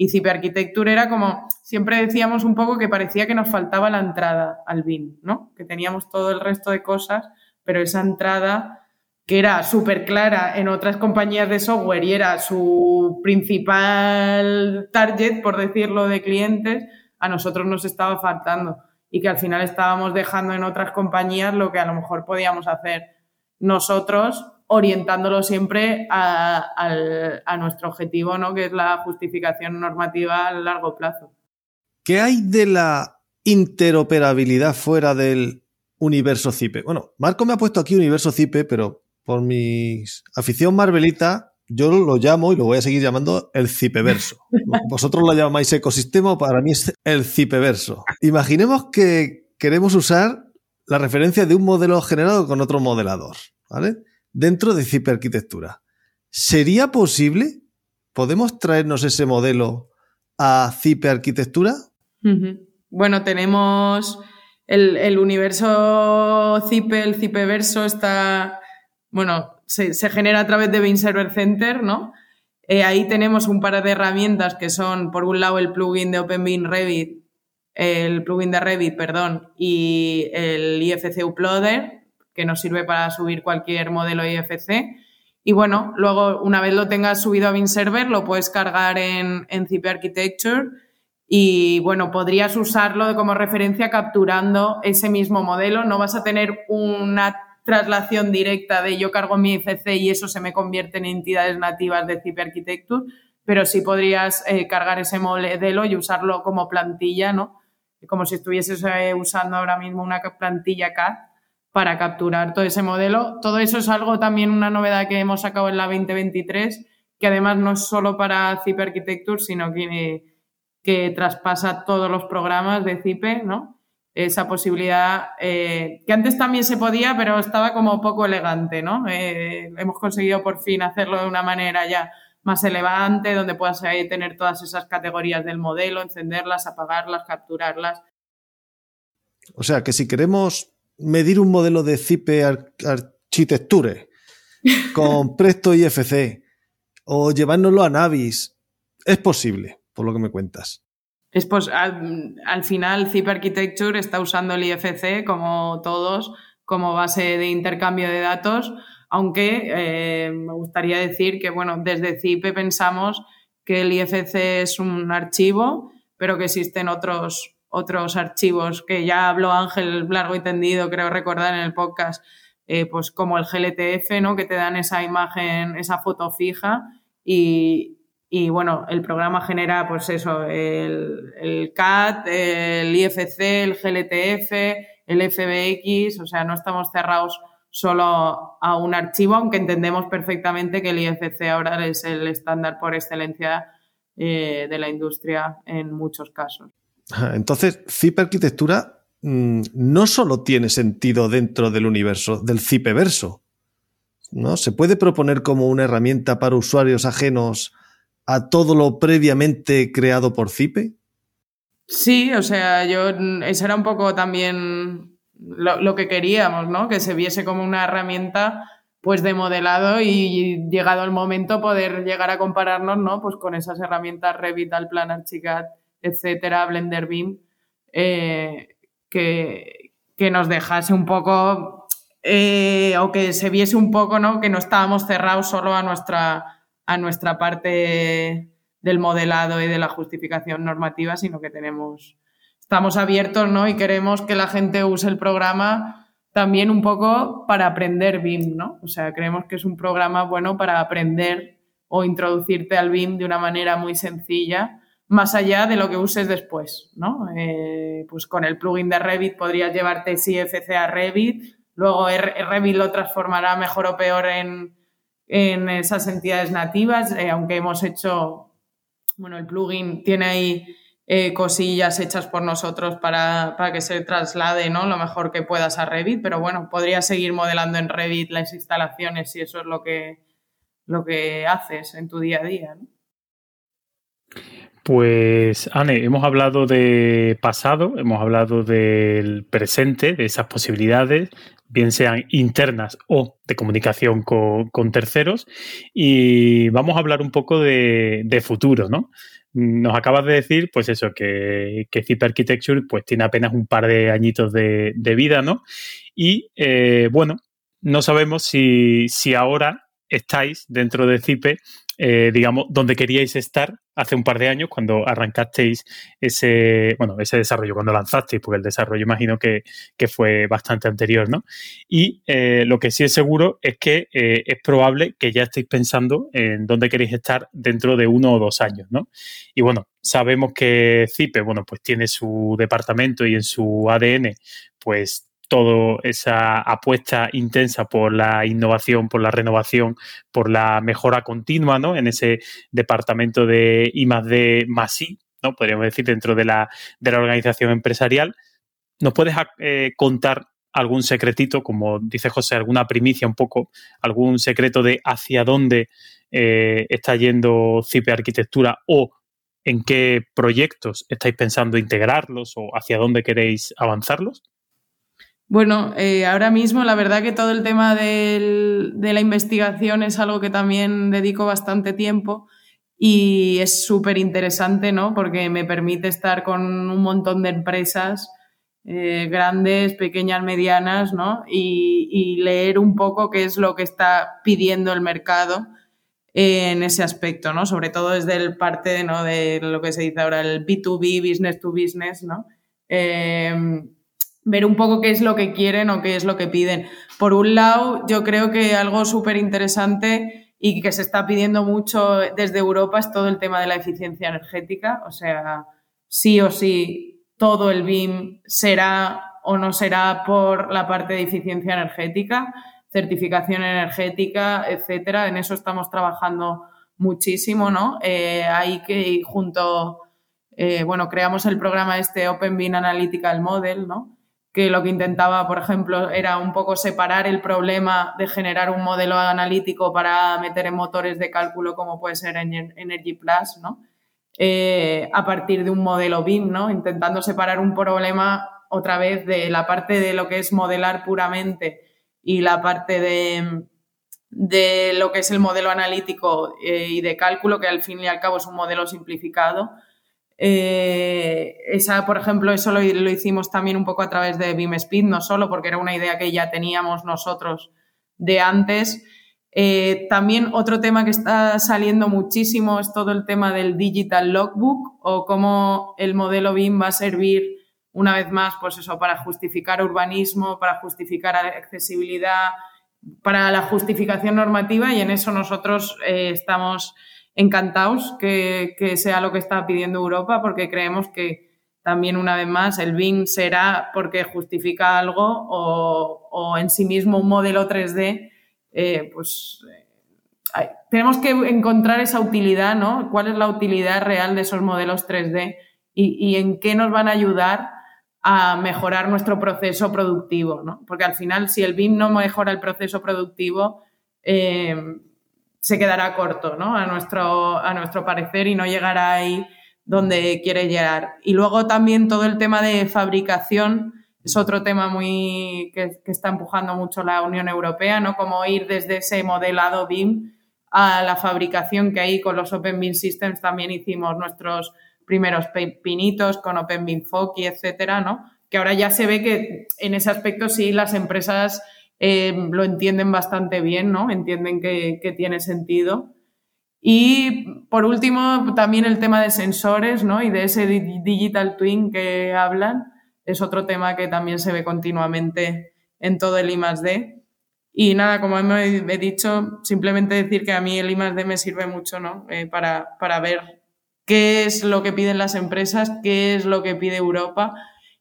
Y Cipe Architecture era como, siempre decíamos un poco que parecía que nos faltaba la entrada al BIM, ¿no? Que teníamos todo el resto de cosas, pero esa entrada que era súper clara en otras compañías de software y era su principal target, por decirlo, de clientes, a nosotros nos estaba faltando y que al final estábamos dejando en otras compañías lo que a lo mejor podíamos hacer nosotros orientándolo siempre a, nuestro objetivo, ¿no? que es la justificación normativa a largo plazo. ¿Qué hay de la interoperabilidad fuera del universo CIPE? Bueno, Marco me ha puesto aquí universo CIPE, pero por mi afición marvelita, yo lo llamo y lo voy a seguir llamando el Cipeverso. [laughs] Vosotros lo llamáis ecosistema, para mí es el Cipeverso. Imaginemos que queremos usar la referencia de un modelo generado con otro modelador, ¿vale? Dentro de Zipe Arquitectura. ¿Sería posible? ¿Podemos traernos ese modelo a Zipe Arquitectura? Bueno, tenemos el, universo Zipe, el Zipeverso está, bueno, se, genera a través de Bean Server Center, ¿no? Eh, ahí tenemos un par de herramientas que son, por un lado, el plugin de OpenBean Revit, el plugin de Revit, perdón, y el IFC Uploader, que nos sirve para subir cualquier modelo IFC. Y bueno, luego una vez lo tengas subido a Bin Server, lo puedes cargar en, en Architecture y bueno, podrías usarlo como referencia capturando ese mismo modelo. No vas a tener una traslación directa de yo cargo mi IFC y eso se me convierte en entidades nativas de Zip Architecture, pero sí podrías eh, cargar ese modelo y usarlo como plantilla, ¿no? Como si estuvieses eh, usando ahora mismo una plantilla CAD para capturar todo ese modelo. Todo eso es algo también una novedad que hemos sacado en la 2023, que además no es solo para CIPE Architecture, sino que, que traspasa todos los programas de CIPE, ¿no? Esa posibilidad eh, que antes también se podía, pero estaba como poco elegante, ¿no? Eh, hemos conseguido por fin hacerlo de una manera ya más elevante, donde puedas tener todas esas categorías del modelo, encenderlas, apagarlas, capturarlas. O sea que si queremos medir un modelo de CIPE Architecture [laughs] con Presto IFC o llevárnoslo a Navis, es posible, por lo que me cuentas. Es al, final, CIPE Architecture está usando el IFC, como todos, como base de intercambio de datos, aunque eh, me gustaría decir que, bueno, desde CIPE pensamos que el IFC es un archivo, pero que existen otros, otros archivos que ya habló Ángel largo y tendido, creo recordar en el podcast, eh, pues como el GLTF, ¿no? Que te dan esa imagen, esa foto fija y, bueno, el programa genera, pues eso, el, el, CAT, el IFC, el GLTF, el FBX, o sea, no estamos cerrados solo a un archivo, aunque entendemos perfectamente que el IFC ahora es el estándar por excelencia eh, de la industria en muchos casos. Entonces, CIP arquitectura mm, no solo tiene sentido dentro del universo del CIPE verso, ¿no? Se puede proponer como una herramienta para usuarios ajenos a todo lo previamente creado por CIPE. Sí, o sea, yo ese era un poco también lo, que queríamos, ¿no? Que se viese como una herramienta pues de modelado y llegado el momento poder llegar a compararnos, ¿no? Pues con esas herramientas Revit, Plan, Archicad, etcétera, Blender Beam, eh, que, que, nos dejase un poco eh, o que se viese un poco, ¿no? Que no estábamos cerrados solo a nuestra, a nuestra parte del modelado y de la justificación normativa, sino que tenemos estamos abiertos ¿no? y queremos que la gente use el programa también un poco para aprender BIM, ¿no? O sea, creemos que es un programa bueno para aprender o introducirte al BIM de una manera muy sencilla, más allá de lo que uses después, ¿no? Eh, pues con el plugin de Revit podrías llevarte CFC a Revit, luego Revit lo transformará mejor o peor en, en esas entidades nativas, eh, aunque hemos hecho, bueno, el plugin tiene ahí eh, cosillas hechas por nosotros para, que se traslade ¿no? lo mejor que puedas a Revit, pero bueno, podrías seguir modelando en Revit las instalaciones si eso es lo que, lo que haces en tu día a día. Pues, Anne, hemos hablado de pasado, hemos hablado del presente, de esas posibilidades, bien sean internas o de comunicación con, terceros, y vamos a hablar un poco de, futuro, ¿no? Nos acabas de decir, pues eso, que, que Architecture pues, tiene apenas un par de añitos de, vida, ¿no? Y eh, bueno, no sabemos si, si ahora estáis dentro de Zipe eh, digamos, donde queríais estar hace un par de años cuando arrancasteis ese, bueno, ese desarrollo, cuando lanzasteis, porque el desarrollo imagino que, fue bastante anterior, ¿no? Y eh, lo que sí es seguro es que eh, es probable que ya estéis pensando en dónde queréis estar dentro de uno o dos años, ¿no? Y bueno, sabemos que CIPE, bueno, pues tiene su departamento y en su ADN, pues toda esa apuesta intensa por la innovación, por la renovación, por la mejora continua, ¿no? En ese departamento de I más D más I, ¿no? Podríamos decir, dentro de la, de la organización empresarial. ¿Nos puedes eh, contar algún secretito, como dice José, alguna primicia un poco, algún secreto de hacia dónde eh, está yendo CIPE Arquitectura o en qué proyectos estáis pensando integrarlos o hacia dónde queréis avanzarlos? Bueno, eh, ahora mismo la verdad que todo el tema de la investigación es algo que también dedico bastante tiempo y es súper interesante, ¿no? Porque me permite estar con un montón de empresas eh, grandes, pequeñas, medianas, ¿no? Y, leer un poco qué es lo que está pidiendo el mercado en ese aspecto, ¿no? Sobre todo desde el parte ¿no? de lo que se dice ahora el B2B, business to business, ¿no? Eh, ver un poco qué es lo que quieren o qué es lo que piden. Por un lado, yo creo que algo súper interesante y que se está pidiendo mucho desde Europa es todo el tema de la eficiencia energética. O sea, sí o sí, todo el BIM será o no será por la parte de eficiencia energética, certificación energética, etcétera. En eso estamos trabajando muchísimo, ¿no? Eh, ahí que junto, eh, bueno, creamos el programa este Open Bean Analytical Model, ¿no? Que lo que intentaba, por ejemplo, era un poco separar el problema de generar un modelo analítico para meter en motores de cálculo como puede ser Energy Plus, ¿no? Eh, a partir de un modelo BIM, ¿no? Intentando separar un problema otra vez de la parte de lo que es modelar puramente y la parte de, de lo que es el modelo analítico eh, y de cálculo, que al fin y al cabo es un modelo simplificado. Eh, esa, por ejemplo, eso lo, lo, hicimos también un poco a través de BIM Speed, no solo porque era una idea que ya teníamos nosotros de antes, eh, también otro tema que está saliendo muchísimo es todo el tema del digital logbook o cómo el modelo BIM va a servir una vez más, pues eso, para justificar urbanismo, para justificar accesibilidad, para la justificación normativa y en eso nosotros eh, estamos encantados que, que, sea lo que está pidiendo Europa porque creemos que también una vez más el BIM será porque justifica algo o, o en sí mismo un modelo 3D eh, pues eh, tenemos que encontrar esa utilidad, ¿no? ¿Cuál es la utilidad real de esos modelos 3D y, en qué nos van a ayudar a mejorar nuestro proceso productivo, ¿no? Porque al final, si el BIM no mejora el proceso productivo, eh, se quedará corto, ¿no? A nuestro, a nuestro parecer y no llegará ahí donde quiere llegar. Y luego también todo el tema de fabricación es otro tema muy que, está empujando mucho la Unión Europea, ¿no? Como ir desde ese modelado BIM a la fabricación que ahí con los Open BIM Systems también hicimos nuestros primeros pinitos con Open BIM Foki, etcétera, ¿no? Que ahora ya se ve que en ese aspecto sí las empresas eh, lo entienden bastante bien, ¿no? Entienden que, que, tiene sentido. Y por último, también el tema de sensores, ¿no? Y de ese digital twin que hablan es otro tema que también se ve continuamente en todo el I. Y nada, como he dicho, simplemente decir que a mí el I D me sirve mucho ¿no? Eh, para, para ver qué es lo que piden las empresas, qué es lo que pide Europa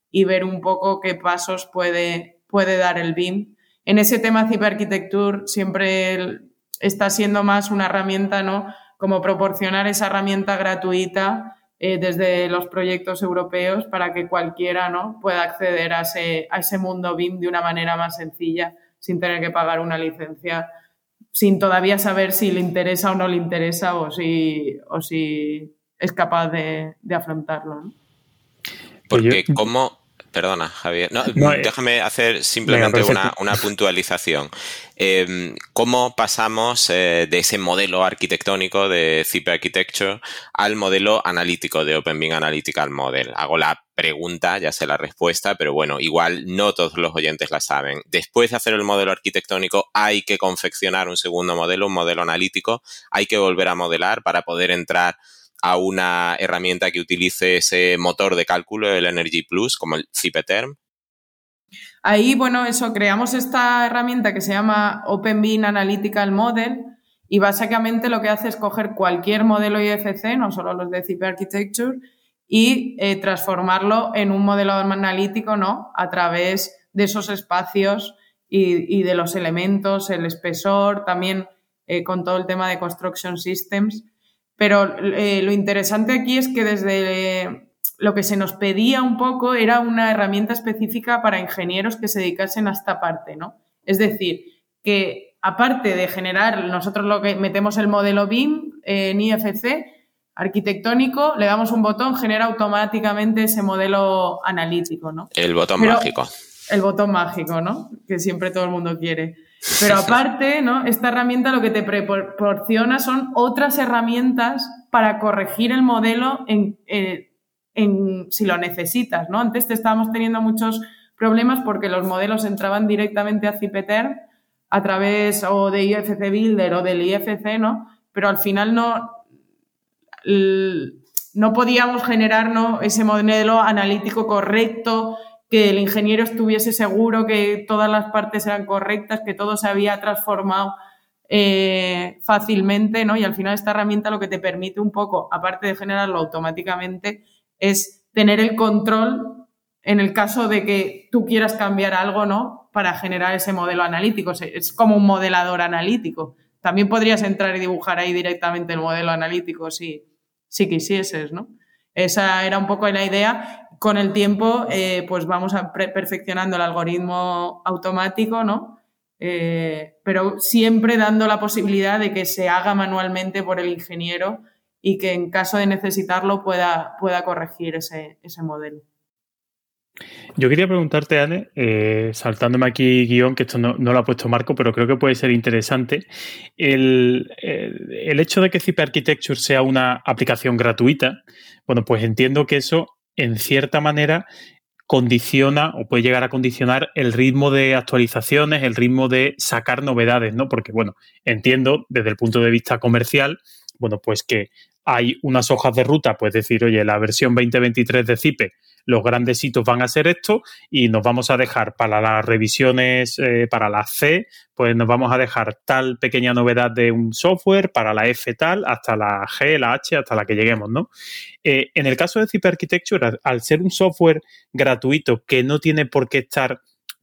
y ver un poco qué pasos puede, puede dar el BIM. En ese tema Architecture siempre está siendo más una herramienta, ¿no? Como proporcionar esa herramienta gratuita eh, desde los proyectos europeos para que cualquiera ¿no? pueda acceder a ese, a ese mundo BIM de una manera más sencilla, sin tener que pagar una licencia, sin todavía saber si le interesa o no le interesa o si, o si es capaz de, de afrontarlo. Porque, ¿cómo, Perdona, Javier. No, eh, déjame hacer simplemente una, puntualización. Em, ¿Cómo pasamos eh, de ese modelo arquitectónico de Zip Architecture al modelo analítico de OpenBeam Analytical Model? Hago la pregunta, ya sé la respuesta, pero bueno, igual no todos los oyentes la saben. Después de hacer el modelo arquitectónico, hay que confeccionar un segundo modelo, un modelo analítico, hay que volver a modelar para poder entrar a una herramienta que utilice ese motor de cálculo, el Energy Plus, como el CIPETERM? Ahí, bueno, eso, creamos esta herramienta que se llama OpenBeam Analytical Model y básicamente lo que hace es coger cualquier modelo IFC, no solo los de CIP Architecture, y eh, transformarlo en un modelo analítico, ¿no? A través de esos espacios y, de los elementos, el espesor, también eh, con todo el tema de Construction Systems. Pero eh, lo interesante aquí es que desde lo que se nos pedía un poco era una herramienta específica para ingenieros que se dedicasen a esta parte, ¿no? Es decir, que aparte de generar, nosotros lo que metemos el modelo BIM en IFC, arquitectónico, le damos un botón, genera automáticamente ese modelo analítico, ¿no? El botón mágico. El botón mágico, ¿no? Que siempre todo el mundo quiere. Pero aparte, ¿no? Esta herramienta lo que te proporciona son otras herramientas para corregir el modelo en, eh, en, si lo necesitas, ¿no? Antes te estábamos teniendo muchos problemas porque los modelos entraban directamente a Cipeter a través o de IFC Builder o del IFC, ¿no? Pero al final no, no podíamos generar ese modelo analítico correcto que el ingeniero estuviese seguro que todas las partes eran correctas, que todo se había transformado eh, fácilmente, ¿no? Y al final esta herramienta lo que te permite un poco, aparte de generarlo automáticamente, es tener el control en el caso de que tú quieras cambiar algo, ¿no? Para generar ese modelo analítico. Es como un modelador analítico. También podrías entrar y dibujar ahí directamente el modelo analítico si, si quisieses, ¿no? Esa era un poco la idea. Con el tiempo, eh, pues vamos perfeccionando el algoritmo automático, ¿no? Eh, pero siempre dando la posibilidad de que se haga manualmente por el ingeniero y que en caso de necesitarlo pueda, pueda corregir ese, ese modelo. Yo quería preguntarte, Anne, eh, saltándome aquí guion, que esto no, lo ha puesto Marco, pero creo que puede ser interesante, el, hecho de que Zip Architecture sea una aplicación gratuita, bueno, pues entiendo que eso, en cierta manera, condiciona o puede llegar a condicionar el ritmo de actualizaciones, el ritmo de sacar novedades, ¿no? Porque, bueno, entiendo desde el punto de vista comercial, bueno, pues que hay unas hojas de ruta, pues decir, oye, la versión 2023 de Zipe los grandes hitos van a ser esto y nos vamos a dejar para las revisiones, eh, para la C, pues nos vamos a dejar tal pequeña novedad de un software, para la F tal, hasta la G, la H, hasta la que lleguemos, ¿no? Eh, en el caso de Zip Architecture, al ser un software gratuito que no tiene por qué estar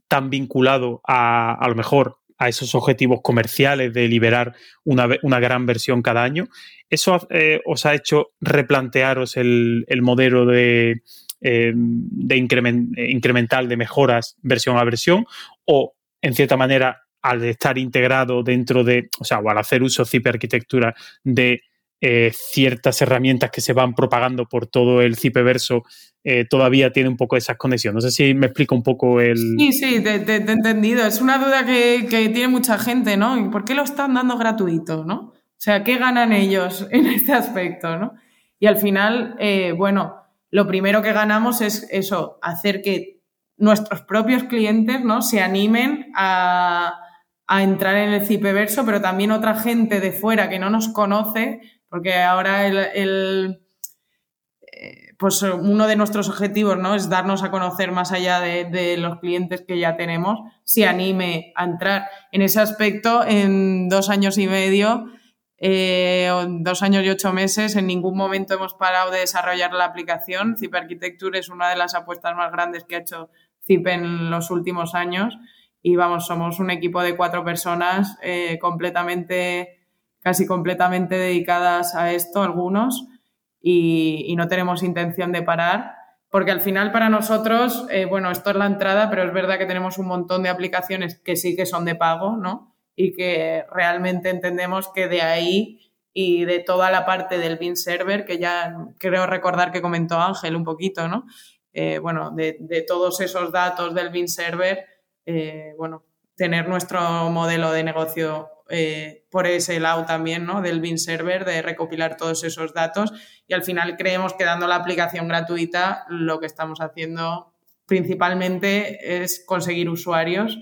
tan vinculado a, a lo mejor a esos objetivos comerciales de liberar una, una gran versión cada año. ¿Eso eh, os ha hecho replantearos el, el modelo de, eh, de incremental de mejoras versión a versión o, en cierta manera, al estar integrado dentro de, o sea, o al hacer uso de arquitectura de eh, ciertas herramientas que se van propagando por todo el Cipeverso, eh, todavía tiene un poco esas conexiones. No sé si me explico un poco el... Sí, sí, te, he entendido. Es una duda que, que, tiene mucha gente, ¿no? ¿Y por qué lo están dando gratuito, no? O sea, ¿qué ganan ellos en este aspecto, no? Y al final, bueno, lo primero que ganamos es eso, hacer que nuestros propios clientes ¿no? se animen a, entrar en el Cipeverso, pero también otra gente de fuera que no nos conoce, porque ahora el, eh, pues uno de nuestros objetivos ¿no? es darnos a conocer más allá de, de, los clientes que ya tenemos, se anime a entrar. En ese aspecto, en dos años y medio, eh, dos años y ocho meses, en ningún momento hemos parado de desarrollar la aplicación. Zip Architecture es una de las apuestas más grandes que ha hecho Zip en los últimos años. Y vamos, somos un equipo de cuatro personas eh, completamente, casi completamente dedicadas a esto, algunos, y, no tenemos intención de parar porque al final para nosotros, eh, bueno, esto es la entrada, pero es verdad que tenemos un montón de aplicaciones que sí que son de pago, ¿no? Y que realmente entendemos que de ahí y de toda la parte del bin server, que ya creo recordar que comentó Ángel un poquito, ¿no? Eh, bueno, de, todos esos datos del bin server, eh, bueno, tener nuestro modelo de negocio eh, por ese lado también, ¿no? Del bin server, de recopilar todos esos datos y al final creemos que dando la aplicación gratuita lo que estamos haciendo principalmente es conseguir usuarios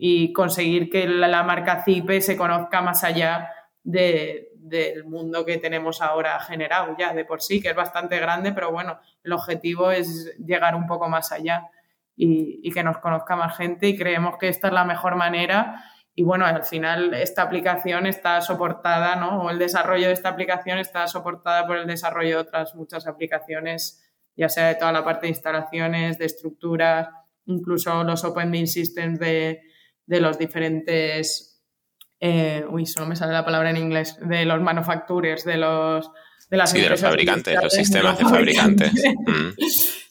y conseguir que la, marca CIPE se conozca más allá del mundo que tenemos ahora generado ya de por sí, que es bastante grande, pero bueno, el objetivo es llegar un poco más allá y, que nos conozca más gente y creemos que esta es la mejor manera. Y bueno, al final esta aplicación está soportada, ¿no? O el desarrollo de esta aplicación está soportada por el desarrollo de otras muchas aplicaciones, ya sea de toda la parte de instalaciones, de estructuras, incluso los Open Bean Systems de, de los diferentes, eh, uy, solo me sale la palabra en inglés, de los manufacturers, de los... De las sí, de los fabricantes, los sistemas de fabricantes. [laughs]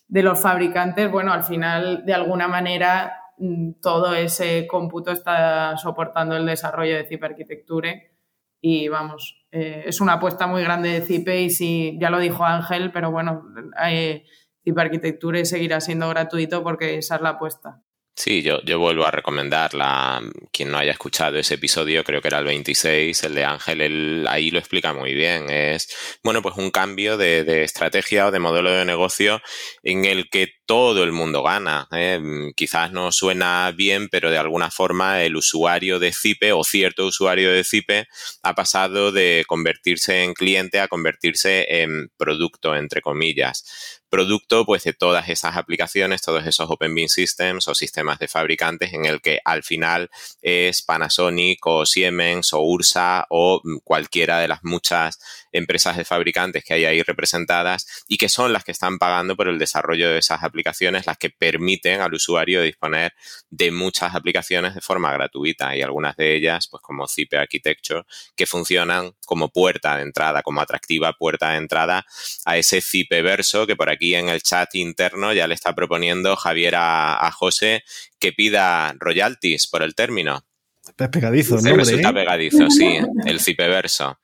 De los fabricantes, bueno, al final, de alguna manera, mm, todo ese cómputo está soportando el desarrollo de Zip Architecture y vamos, eh, es una apuesta muy grande de Zipe y si, ya lo dijo Ángel, pero bueno, eh, Zip Architecture seguirá siendo gratuito porque esa es la apuesta. Sí, yo, yo vuelvo a recomendarla. Quien no haya escuchado ese episodio, creo que era el 26, el de Ángel, él ahí lo explica muy bien. Es, bueno, pues un cambio de, de estrategia o de modelo de negocio en el que todo el mundo gana. ¿eh? Quizás no suena bien, pero de alguna forma el usuario de Zipe o cierto usuario de Zipe ha pasado de convertirse en cliente a convertirse en producto, entre comillas producto pues de todas esas aplicaciones, todos esos Open Bean Systems o sistemas de fabricantes en el que al final es Panasonic o Siemens o Ursa o cualquiera de las muchas empresas de fabricantes que hay ahí representadas y que son las que están pagando por el desarrollo de esas aplicaciones, las que permiten al usuario disponer de muchas aplicaciones de forma gratuita y algunas de ellas, pues como Zipe Architecture, que funcionan como puerta de entrada, como atractiva puerta de entrada a ese Zipe verso que por aquí en el chat interno ya le está proponiendo Javier a, José que pida royalties por el término. Es pegadizo, ¿no? Resulta pegadizo, sí, el verso.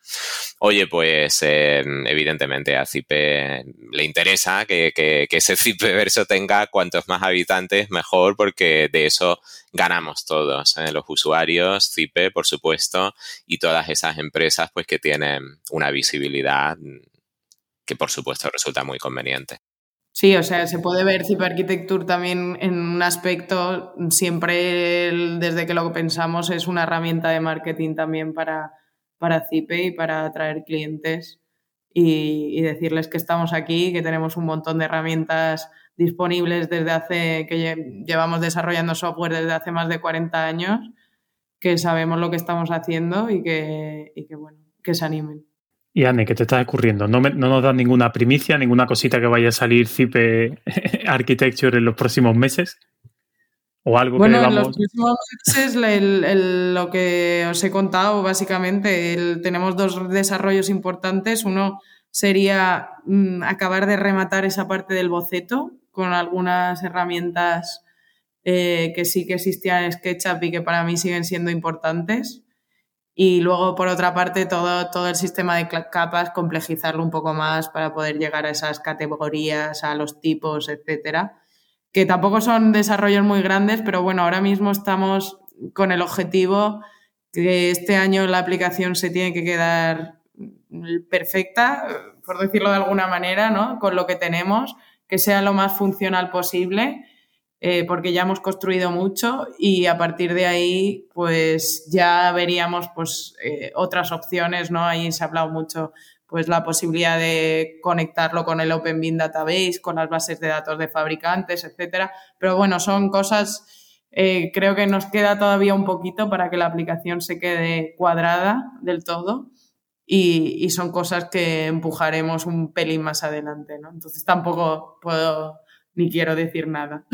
Oye, pues eh, evidentemente a Cipe le interesa que, que, que ese verso tenga cuantos más habitantes mejor, porque de eso ganamos todos, ¿eh? los usuarios, Cipe, por supuesto, y todas esas empresas pues que tienen una visibilidad que por supuesto resulta muy conveniente. Sí, o sea, se puede ver Zip Architecture también en un aspecto, siempre desde que lo pensamos es una herramienta de marketing también para, para Zipe y para atraer clientes y, decirles que estamos aquí, que tenemos un montón de herramientas disponibles desde hace, que llevamos desarrollando software desde hace más de 40 años, que sabemos lo que estamos haciendo y que, y que bueno, que se animen. Y Anne, ¿qué te está ocurriendo? ¿No, nos dan ninguna primicia, ninguna cosita que vaya a salir Cipe [laughs] Architecture en los próximos meses? ¿O algo bueno, que en los próximos meses lo que os he contado, básicamente, tenemos dos desarrollos importantes. Uno sería mm, acabar de rematar esa parte del boceto con algunas herramientas eh, que sí que existían en SketchUp y que para mí siguen siendo importantes. Y luego, por otra parte, todo, todo el sistema de capas, complejizarlo un poco más para poder llegar a esas categorías, a los tipos, etcétera. Que tampoco son desarrollos muy grandes, pero bueno, ahora mismo estamos con el objetivo que este año la aplicación se tiene que quedar perfecta, por decirlo de alguna manera, ¿no? Con lo que tenemos, que sea lo más funcional posible eh, porque ya hemos construido mucho y a partir de ahí pues ya veríamos pues eh, otras opciones, ¿no? Ahí se ha hablado mucho pues la posibilidad de conectarlo con el Open Bin Database, con las bases de datos de fabricantes, etcétera. Pero bueno, son cosas, eh, creo que nos queda todavía un poquito para que la aplicación se quede cuadrada del todo y, y son cosas que empujaremos un pelín más adelante, ¿no? Entonces tampoco puedo ni quiero decir nada.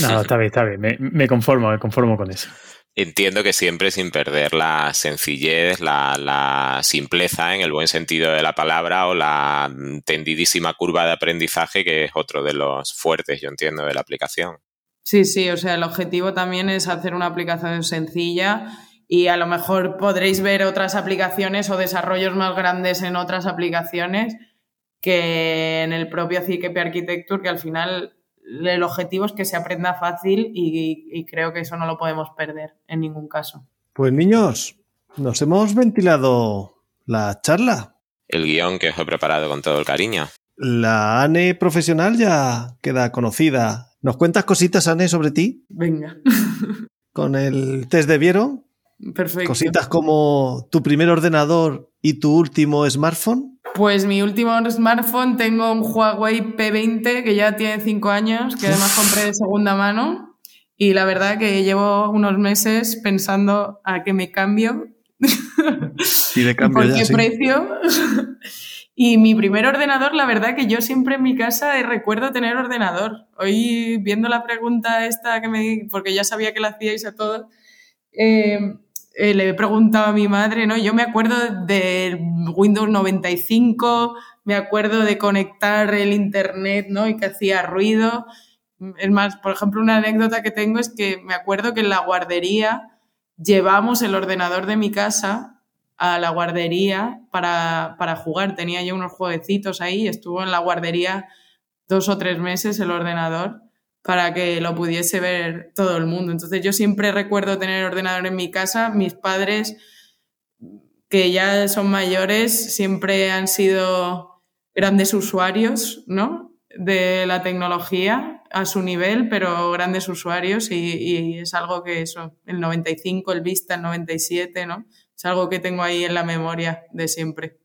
No, está bien, está bien. Me, conformo, me conformo con eso. Entiendo que siempre sin perder la sencillez, la, simpleza en el buen sentido de la palabra o la tendidísima curva de aprendizaje que es otro de los fuertes, yo entiendo, de la aplicación. Sí, sí, o sea, el objetivo también es hacer una aplicación sencilla y a lo mejor podréis ver otras aplicaciones o desarrollos más grandes en otras aplicaciones que en el propio CKP Architecture, que al final el objetivo es que se aprenda fácil y, creo que eso no lo podemos perder en ningún caso. Pues niños, nos hemos ventilado la charla. El guion que os he preparado con todo el cariño. La ANE profesional ya queda conocida. ¿Nos cuentas cositas, Ane, sobre ti? Venga. [laughs] Con el test de Viero. Perfecto. Cositas como tu primer ordenador y tu último smartphone. Pues mi último smartphone tengo un Huawei P20 que ya tiene cinco años, que además compré de segunda mano. Y la verdad que llevo unos meses pensando a qué me cambio. Y de cambio ¿Por qué precio? y mi primer ordenador, la verdad que yo siempre en mi casa recuerdo tener ordenador. Hoy viendo la pregunta esta que me... porque ya sabía que la hacíais a todos. Eh, eh, le he preguntado a mi madre, ¿no? Yo me acuerdo del Windows 95, me acuerdo de conectar el Internet, ¿no? Y que hacía ruido. Es más, por ejemplo, una anécdota que tengo es que me acuerdo que en la guardería llevamos el ordenador de mi casa a la guardería para, para jugar. Tenía yo unos jueguecitos ahí, estuvo en la guardería dos o tres meses el ordenador para que lo pudiese ver todo el mundo. Entonces yo siempre recuerdo tener ordenador en mi casa. Mis padres, que ya son mayores, siempre han sido grandes usuarios, ¿no? De la tecnología a su nivel, pero grandes usuarios y, es algo que eso, el 95, el Vista, el 97, ¿no? Es algo que tengo ahí en la memoria de siempre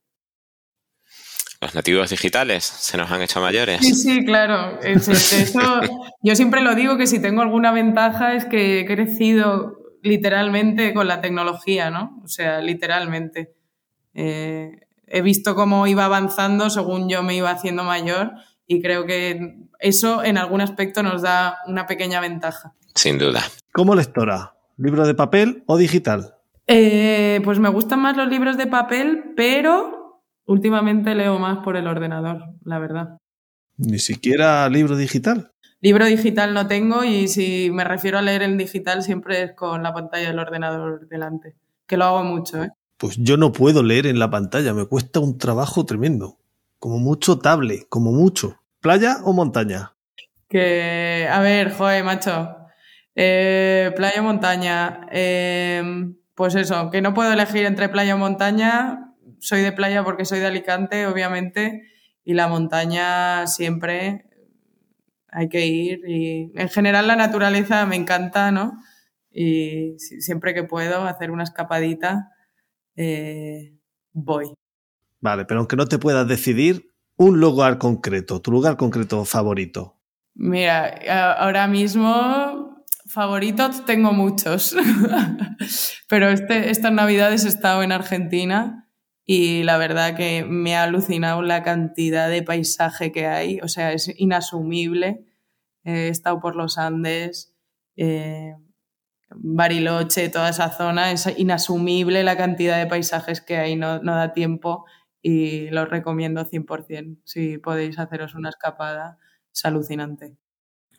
los nativos digitales se nos han hecho mayores. Sí, sí, claro. [laughs] yo siempre lo digo que si tengo alguna ventaja es que he crecido literalmente con la tecnología, ¿no? O sea, literalmente. Eh, he visto cómo iba avanzando según yo me iba haciendo mayor y creo que eso en algún aspecto nos da una pequeña ventaja. Sin duda. ¿Cómo lectora? ¿Libro de papel o digital? Eh, pues me gustan más los libros de papel, pero últimamente leo más por el ordenador, la verdad. Ni siquiera libro digital. Libro digital no tengo y si me refiero a leer en digital siempre es con la pantalla del ordenador delante, que lo hago mucho, ¿eh? Pues yo no puedo leer en la pantalla, me cuesta un trabajo tremendo. Como mucho tablet, como mucho. ¿Playa o montaña? Que, a ver, joder, macho. Eh, playa o montaña. Eh, pues eso, que no puedo elegir entre playa o montaña. Soy de playa porque soy de Alicante, obviamente, y la montaña siempre hay que ir. Y en general la naturaleza me encanta, ¿no? Y siempre que puedo hacer una escapadita eh, voy. Vale, pero aunque no te puedas decidir, un lugar concreto, tu lugar concreto favorito. Mira, ahora mismo favoritos tengo muchos, [laughs] pero este, estas navidades he estado en Argentina y la verdad que me ha alucinado la cantidad de paisaje que hay, o sea, es inasumible. He estado por los Andes, eh, Bariloche, toda esa zona, es inasumible la cantidad de paisajes que hay, no, da tiempo y lo recomiendo 100%. Si podéis haceros una escapada, es alucinante.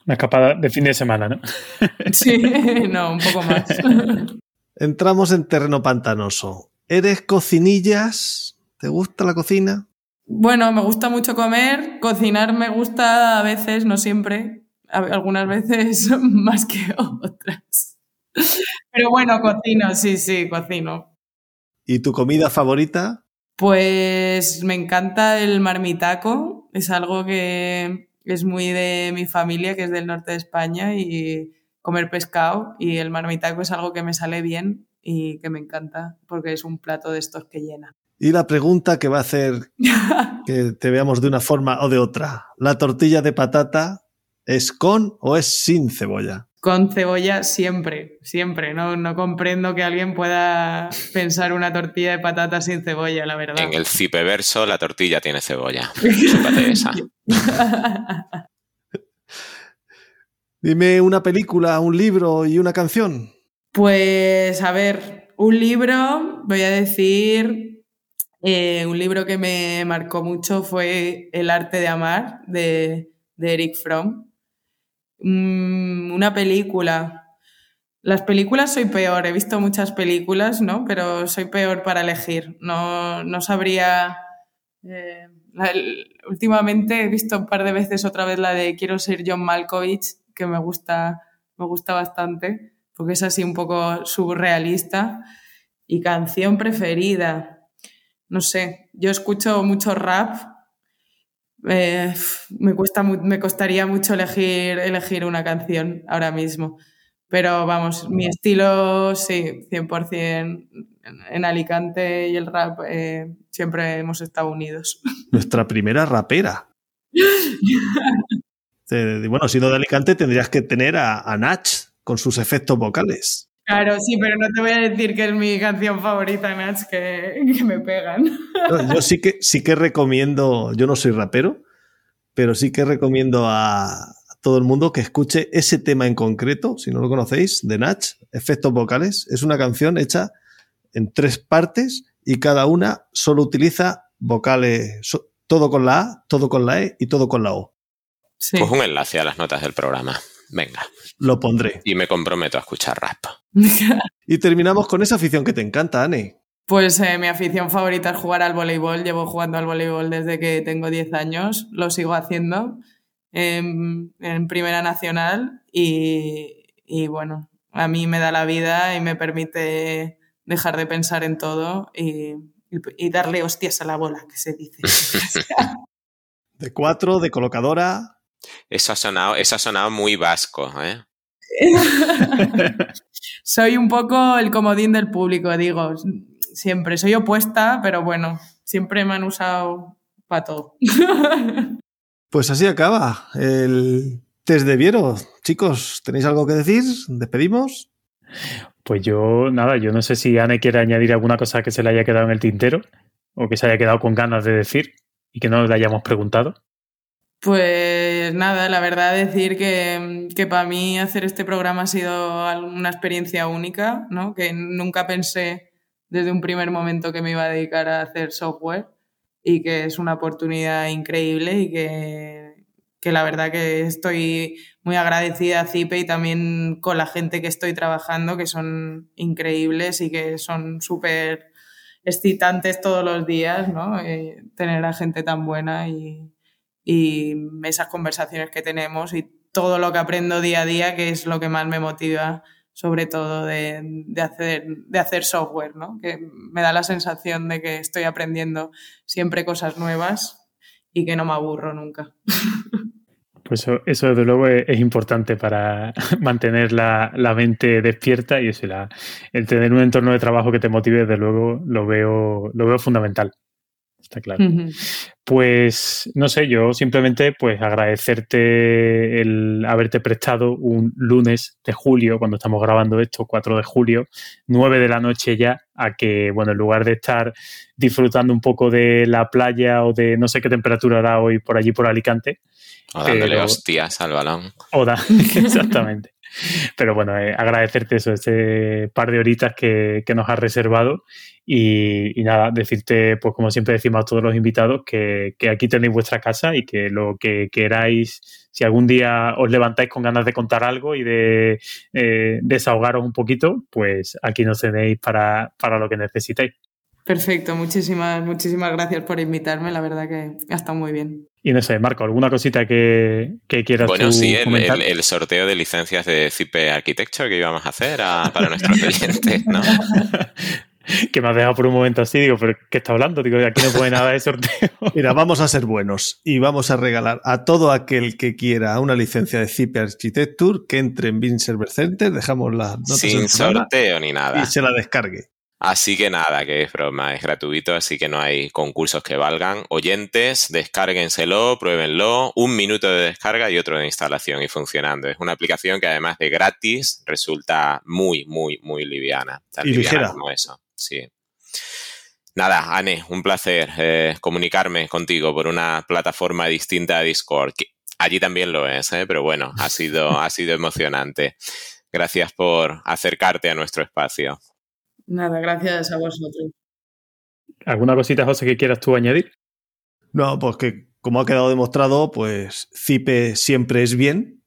Una escapada de fin de semana, ¿no? [laughs] Sí, no, un poco más. [laughs] Entramos en terreno pantanoso. ¿Eres cocinillas? ¿Te gusta la cocina? Bueno, me gusta mucho comer. Cocinar me gusta a veces, no siempre. Algunas veces [laughs] más que otras. Pero bueno, cocino, sí, sí, cocino. ¿Y tu comida favorita? Pues me encanta el marmitaco. Es algo que es muy de mi familia, que es del norte de España, y comer pescado. Y el marmitaco es algo que me sale bien y que me encanta, porque es un plato de estos que llena. Y la pregunta que va a hacer [laughs] que te veamos de una forma o de otra. ¿La tortilla de patata es con o es sin cebolla? Con cebolla siempre, siempre. No, no comprendo que alguien pueda pensar una tortilla de patata sin cebolla, la verdad. En el cipeverso la tortilla tiene cebolla. [laughs] esa. [laughs] Dime una película, un libro y una canción. Pues a ver, un libro, voy a decir, eh, un libro que me marcó mucho fue El arte de amar de, de Eric Fromm Mm, una película. Las películas soy peor, he visto muchas películas, ¿no? Pero soy peor para elegir. No, no sabría. Eh, últimamente he visto un par de veces otra vez la de Quiero ser John Malkovich, que me gusta, me gusta bastante, porque es así un poco surrealista. Y canción preferida. No sé, yo escucho mucho rap eh, me, cuesta, me costaría mucho elegir, elegir una canción ahora mismo. Pero vamos, mi estilo, sí, 100% en Alicante y el rap eh, siempre hemos estado unidos. [laughs] Nuestra primera rapera. [laughs] bueno, siendo de Alicante tendrías que tener a, a Nach con sus efectos vocales. Claro, sí, pero no te voy a decir que es mi canción favorita, Nach, que, me pegan. yo sí que, sí que recomiendo, yo no soy rapero, pero sí que recomiendo a todo el mundo que escuche ese tema en concreto, si no lo conocéis, de Nach, Efectos Vocales. Es una canción hecha en tres partes y cada una solo utiliza vocales, todo con la A, todo con la E y todo con la O. Pues un enlace a las notas del programa. Venga. Lo pondré. Y me comprometo a escuchar rap. [laughs] y terminamos con esa afición que te encanta, Anne. Pues eh, mi afición favorita es jugar al voleibol. Llevo jugando al voleibol desde que tengo 10 años. Lo sigo haciendo en, Primera Nacional y, bueno, a mí me da la vida y me permite dejar de pensar en todo y, y darle hostias a la bola, que se dice. [laughs] [laughs] de cuatro, de colocadora. Eso ha sonado, eso ha sonado muy vasco, ¿eh? [laughs] soy un poco el comodín del público, digo, siempre. Soy opuesta, pero bueno, siempre me han usado para todo. [laughs] Pues así acaba el test de Viero. Chicos, ¿tenéis algo que decir? ¿Despedimos? Pues yo, nada, yo no sé si Anne quiere añadir alguna cosa que se le haya quedado en el tintero o que se haya quedado con ganas de decir y que no le hayamos preguntado. Pues nada, la verdad decir que, que, para mí hacer este programa ha sido una experiencia única, ¿no? que nunca pensé desde un primer momento que me iba a dedicar a hacer software y que es una oportunidad increíble y que, que la verdad que estoy muy agradecida a CIPE y también con la gente que estoy trabajando, que son increíbles y que son súper excitantes todos los días, ¿no? Eh, tener a gente tan buena y, y esas conversaciones que tenemos y todo lo que aprendo día a día, que es lo que más me motiva, sobre todo de, de, hacer, de hacer software, ¿no? Que me da la sensación de que estoy aprendiendo siempre cosas nuevas y que no me aburro nunca. [laughs] Pues eso, eso desde luego es, importante para [laughs] mantener la, la, mente despierta y eso, la, el tener un entorno de trabajo que te motive, desde luego lo veo, lo veo fundamental está claro. Pues no sé, yo simplemente pues agradecerte el haberte prestado un lunes de julio, cuando estamos grabando esto, 4 de julio, 9 de la noche ya, a que, bueno, en lugar de estar disfrutando un poco de la playa o de no sé qué temperatura hará hoy por allí por Alicante. O dándole hostias al balón. O da, [laughs] exactamente. Pero bueno, eh, agradecerte eso, este par de horitas que, que nos has reservado y, nada, decirte, pues como siempre decimos a todos los invitados, que, que, aquí tenéis vuestra casa y que lo que queráis, si algún día os levantáis con ganas de contar algo y de eh, desahogaros un poquito, pues aquí nos tenéis para, para lo que necesitéis. Perfecto, muchísimas, muchísimas gracias por invitarme, la verdad que ha estado muy bien. Y no sé, Marco, ¿alguna cosita que, que quieras Bueno, sí, el, el, el, sorteo de licencias de CIPE Architecture que íbamos a hacer a, para nuestros [laughs] clientes, ¿no? [laughs] que me has dejado por un momento así, digo, ¿pero qué está hablando? Digo, aquí no puede nada de sorteo. [laughs] Mira, vamos a ser buenos y vamos a regalar a todo aquel que quiera una licencia de CIPE Architecture que entre en Bin Server Center, dejamos las notas Sin sorteo ni nada. Y se la descargue. Así que nada, que es broma, es gratuito, así que no hay concursos que valgan. Oyentes, descárguenselo, pruébenlo, un minuto de descarga y otro de instalación y funcionando. Es una aplicación que además de gratis resulta muy, muy, muy liviana. Tan y liviana ligera. como eso, sí. Nada, Anne, un placer eh, comunicarme contigo por una plataforma distinta a Discord. Que allí también lo es, ¿eh? pero bueno, ha sido, [laughs] ha sido emocionante. Gracias por acercarte a nuestro espacio. Nada, gracias a vosotros. ¿Alguna cosita, José, que quieras tú añadir? No, pues que como ha quedado demostrado, pues Cipe siempre es bien.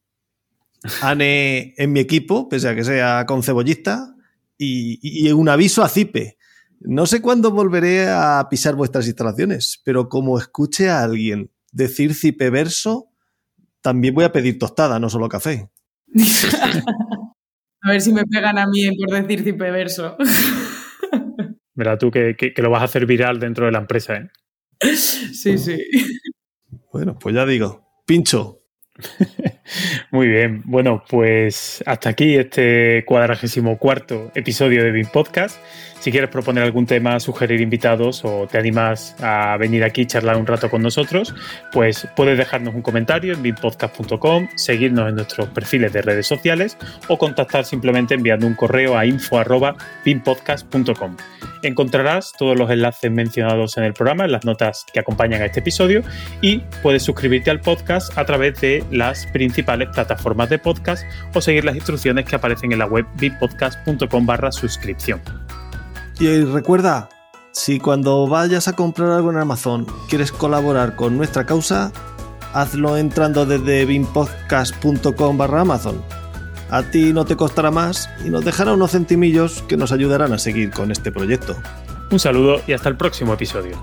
Ane en mi equipo, pese a que sea con cebollista. Y, y, un aviso a Cipe. No sé cuándo volveré a pisar vuestras instalaciones, pero como escuche a alguien decir Cipe verso, también voy a pedir tostada, no solo café. [laughs] A ver si me pegan a mí por decir cipe verso. [laughs] Verá tú que, que, que, lo vas a hacer viral dentro de la empresa, ¿eh? Sí, sí. Bueno, pues ya digo, pincho. [laughs] Muy bien, bueno, pues hasta aquí este cuadragésimo cuarto episodio de BIM Podcast. Si quieres proponer algún tema, sugerir invitados o te animas a venir aquí y charlar un rato con nosotros, pues puedes dejarnos un comentario en bimpodcast.com, seguirnos en nuestros perfiles de redes sociales o contactar simplemente enviando un correo a info.bimpodcast.com. Encontrarás todos los enlaces mencionados en el programa, en las notas que acompañan a este episodio y puedes suscribirte al podcast a través de las principales plataformas de podcast o seguir las instrucciones que aparecen en la web bimpodcast.com barra suscripción. Y recuerda, si cuando vayas a comprar algo en Amazon quieres colaborar con nuestra causa, hazlo entrando desde bimpodcast.com barra Amazon. A ti no te costará más y nos dejará unos centimillos que nos ayudarán a seguir con este proyecto. Un saludo y hasta el próximo episodio.